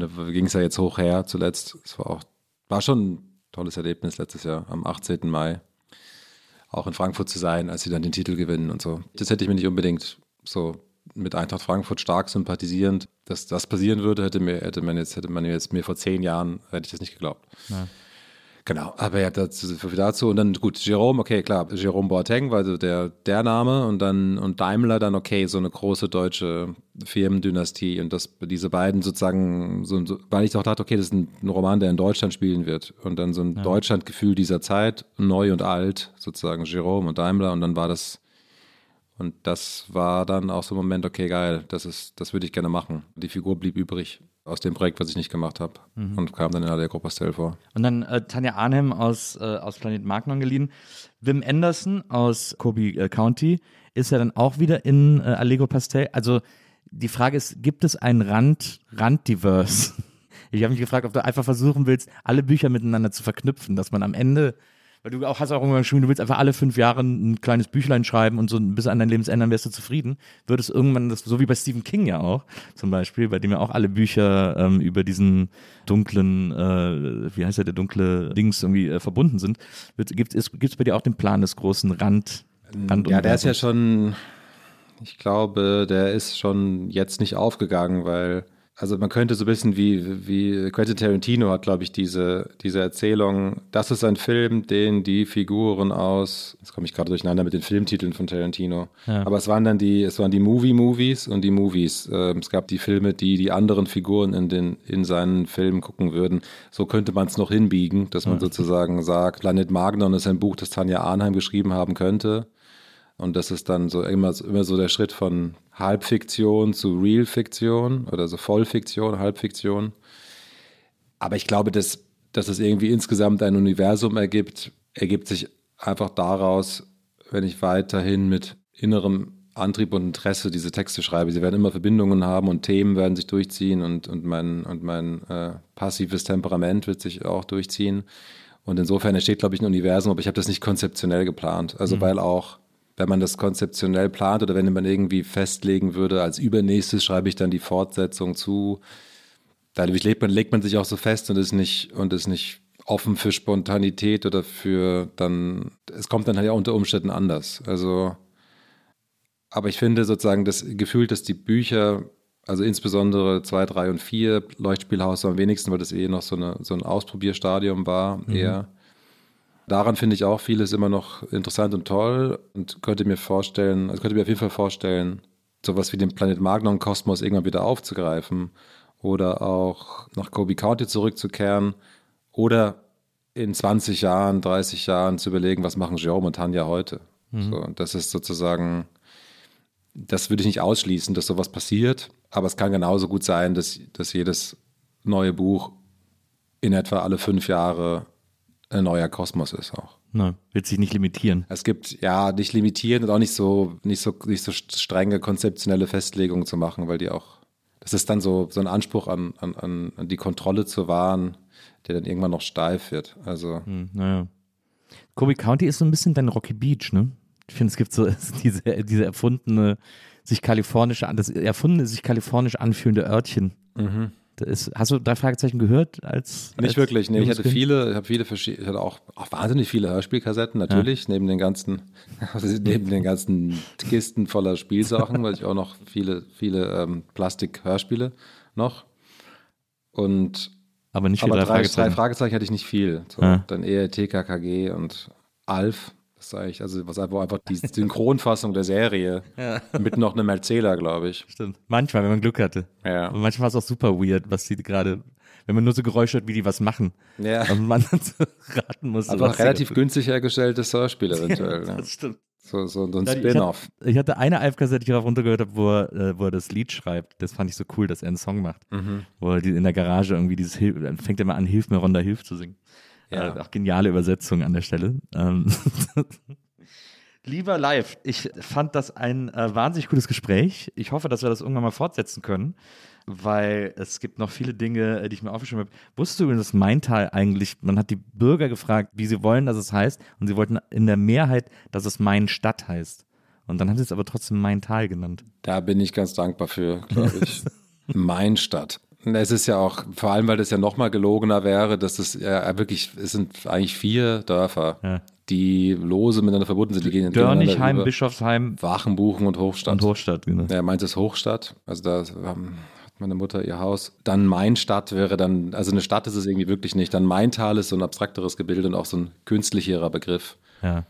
da ging es ja jetzt hoch her zuletzt. Es war auch, war schon tolles Erlebnis letztes Jahr am 18. Mai auch in Frankfurt zu sein, als sie dann den Titel gewinnen und so. Das hätte ich mir nicht unbedingt so mit Eintracht Frankfurt stark sympathisierend, dass das passieren würde, hätte mir, hätte man jetzt, hätte man jetzt mir vor zehn Jahren, hätte ich das nicht geglaubt. Genau, aber ja, dazu, dazu. Und dann, gut, Jerome, okay, klar, Jerome Boateng war so der, der Name und dann, und Daimler dann, okay, so eine große deutsche Firmendynastie und das, diese beiden sozusagen, so, weil ich auch dachte, okay, das ist ein, ein Roman, der in Deutschland spielen wird und dann so ein Deutschlandgefühl dieser Zeit, neu und alt, sozusagen Jerome und Daimler und dann war das, und das war dann auch so ein Moment, okay, geil, das ist, das würde ich gerne machen. Die Figur blieb übrig aus dem Projekt, was ich nicht gemacht habe und kam dann in Allegro Pastel vor. Und dann äh, Tanja Arnhem aus, äh, aus Planet Magnon geliehen. Wim Anderson aus Kobe äh, County ist ja dann auch wieder in äh, Allegro Pastel. Also die Frage ist, gibt es ein Rand, Randdiverse? Ich habe mich gefragt, ob du einfach versuchen willst, alle Bücher miteinander zu verknüpfen, dass man am Ende, weil du auch hast auch irgendwann geschrieben, du willst einfach alle fünf Jahre ein kleines Büchlein schreiben und so bis an dein Lebensende wärst du zufrieden, wird es irgendwann, das, so wie bei Stephen King ja auch, zum Beispiel, bei dem ja auch alle Bücher ähm, über diesen dunklen, äh, wie heißt der, der dunkle Dings irgendwie äh, verbunden sind. Gibt es bei dir auch den Plan des großen Rand? Rand Ja, der ist ja schon, ich glaube, der ist schon jetzt nicht aufgegangen, weil, also man könnte so ein bisschen wie, wie Quentin Tarantino hat, glaube ich, diese, diese Erzählung, das ist ein Film, den die Figuren aus, jetzt komme ich gerade durcheinander mit den Filmtiteln von Tarantino, aber es waren dann die, es waren die Movie-Movies und die Movies. Ähm, es gab die Filme, die die anderen Figuren in den, in seinen Filmen gucken würden. So könnte man es noch hinbiegen, dass man sozusagen sagt, Planet Magnon ist ein Buch, das Tanja Arnheim geschrieben haben könnte. Und das ist dann so immer, immer so der Schritt von Halbfiktion zu Real-Fiktion oder so Vollfiktion, Halbfiktion. Aber ich glaube, dass, dass es irgendwie insgesamt ein Universum ergibt, ergibt sich einfach daraus, wenn ich weiterhin mit innerem Antrieb und Interesse diese Texte schreibe. Sie werden immer Verbindungen haben und Themen werden sich durchziehen und, und mein, und mein äh, passives Temperament wird sich auch durchziehen. Und insofern entsteht, glaube ich, ein Universum, aber ich habe das nicht konzeptionell geplant. Also, mhm. weil auch, wenn man das konzeptionell plant oder wenn man irgendwie festlegen würde, als übernächstes schreibe ich dann die Fortsetzung zu, dadurch legt man, legt man sich auch so fest und ist nicht, und ist nicht offen für Spontanität oder für dann, es kommt dann halt ja unter Umständen anders. Also, aber ich finde sozusagen das Gefühl, dass die Bücher, also insbesondere 2, 3 und 4, Leuchtspielhaus am wenigsten, weil das eh noch so, eine, so ein Ausprobierstadium war, mhm. eher. Daran finde ich auch vieles immer noch interessant und toll und könnte mir vorstellen, also könnte mir auf jeden Fall vorstellen, sowas wie den Planet Magnon Kosmos irgendwann wieder aufzugreifen oder auch nach Kobe County zurückzukehren oder in 20 Jahren, 30 Jahren zu überlegen, was machen Jerome und Tanja heute. Mhm. So, das ist sozusagen, das würde ich nicht ausschließen, dass sowas passiert, aber es kann genauso gut sein, dass, dass jedes neue Buch in etwa alle fünf Jahre ein neuer Kosmos ist auch. Na, wird sich nicht limitieren. Es gibt ja nicht limitieren und auch nicht so, nicht so, nicht so strenge konzeptionelle Festlegungen zu machen, weil die auch, das ist dann so, so ein Anspruch an, an, an die Kontrolle zu wahren, der dann irgendwann noch steif wird. Also. Hm, naja. Kobe County ist so ein bisschen dein Rocky Beach, ne? Ich finde, es gibt so diese, diese erfundene, sich kalifornische, das erfundene, sich kalifornisch anfühlende Örtchen. Mhm. Ist, hast du drei Fragezeichen gehört? Als, Nicht als wirklich, nee, ich hatte viele, ich habe viele ich hatte auch, auch wahnsinnig viele Hörspielkassetten, natürlich, ja. neben den ganzen, neben den ganzen Kisten voller Spielsachen, weil ich auch noch viele, viele ähm, Plastik-Hörspiele noch. Und aber nicht viele drei, drei, Fragezeichen. drei Fragezeichen hatte ich nicht viel. So, ja. Dann eher TKKG und Alf. Das ist eigentlich, also was einfach, einfach die Synchronfassung der Serie ja. mit noch einem Erzähler, glaube ich. Stimmt. Manchmal, wenn man Glück hatte. Ja. Und manchmal war es auch super weird, was die gerade, wenn man nur so Geräusche hört, wie die was machen. Ja. Und man dann so raten muss. Einfach relativ günstig hergestelltes Hörspiel eventuell. ja, das stimmt. So, so, so ein Spin-off. Ich, ich, hatte eine Alf-Kassette, die ich runtergehört habe, wo er, äh, wo er das Lied schreibt. Das fand ich so cool, dass er einen Song macht. Mhm. Wo er in der Garage irgendwie dieses, dann fängt er mal an, Hilf mir, Ronda, Hilf zu singen. Ja. Äh, auch geniale Übersetzung an der Stelle. Ähm, Lieber Live, ich fand das ein äh, wahnsinnig gutes Gespräch. Ich hoffe, dass wir das irgendwann mal fortsetzen können weil es gibt noch viele Dinge, äh, die ich mir aufgeschrieben habe. Wusstest du, dass Maintal eigentlich, man hat die Bürger gefragt, wie sie wollen, dass es heißt, und sie wollten in der Mehrheit, dass es Main Stadt heißt. Und dann hat es aber trotzdem Maintal genannt. Da bin ich ganz dankbar für, glaube ich. Main Stadt. Es ist ja auch, vor allem, weil das ja nochmal gelogener wäre, dass es ja wirklich, es sind eigentlich vier Dörfer, ja. die lose miteinander verbunden sind. Die gehen Dörnichheim, Bischofsheim, Wachenbuchen und Hochstadt. Und Hochstadt, genau. Ja, meint es Hochstadt. Also da ähm, meine Mutter ihr Haus. Dann Mainstadt wäre dann, also eine Stadt ist es irgendwie wirklich nicht. Dann Maintal ist so ein abstrakteres Gebilde und auch so ein künstlicherer Begriff. Ja.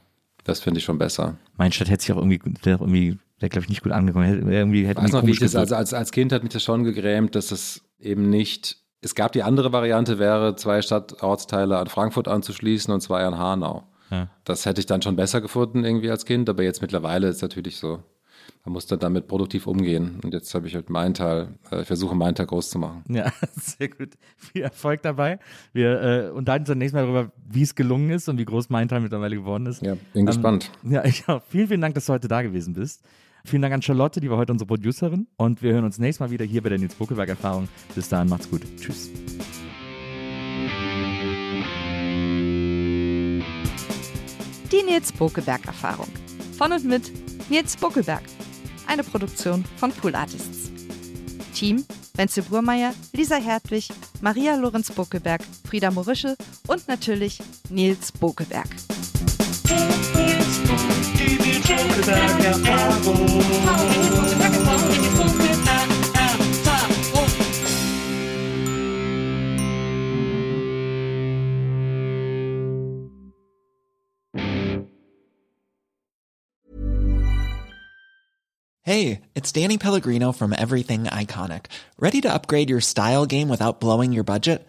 Das finde ich schon besser. Mainstadt hätte sich auch irgendwie, wäre irgendwie, wäre glaube ich nicht gut angekommen. Irgendwie hätte Weiß noch, wie ich das, also als, als Kind hat mich das schon gegrämt, dass es eben nicht, es gab die andere Variante, wäre zwei Stadtortsteile an Frankfurt anzuschließen und zwei an Hanau. Ja. Das hätte ich dann schon besser gefunden irgendwie als Kind, aber jetzt mittlerweile ist es natürlich so man muss dann damit produktiv umgehen. Und jetzt habe ich halt meinen Teil, äh, ich versuche meinen Teil groß zu machen. Ja, sehr gut. Viel Erfolg dabei. Wir äh, unterhalten uns dann nächstes Mal darüber, wie es gelungen ist und wie groß mein Teil mittlerweile geworden ist. Ja, bin ähm, gespannt. Ja, ich auch. Vielen, vielen Dank, dass du heute da gewesen bist. Vielen Dank an Charlotte, die war heute unsere Producerin. Und wir hören uns nächstes Mal wieder hier bei der Nils Buckelberg Erfahrung. Bis dahin, macht's gut. Tschüss. Die Nils Buckelberg Erfahrung. Von und mit Nils Buckelberg eine Produktion von Pool Artists. Team Wenzel Burmeier, Lisa Hertwig, Maria Lorenz Bokelberg, Frieda Morische und natürlich Nils Bokelberg. Nils Bokelberg Hey, it's Danny Pellegrino from Everything Iconic. Ready to upgrade your style game without blowing your budget?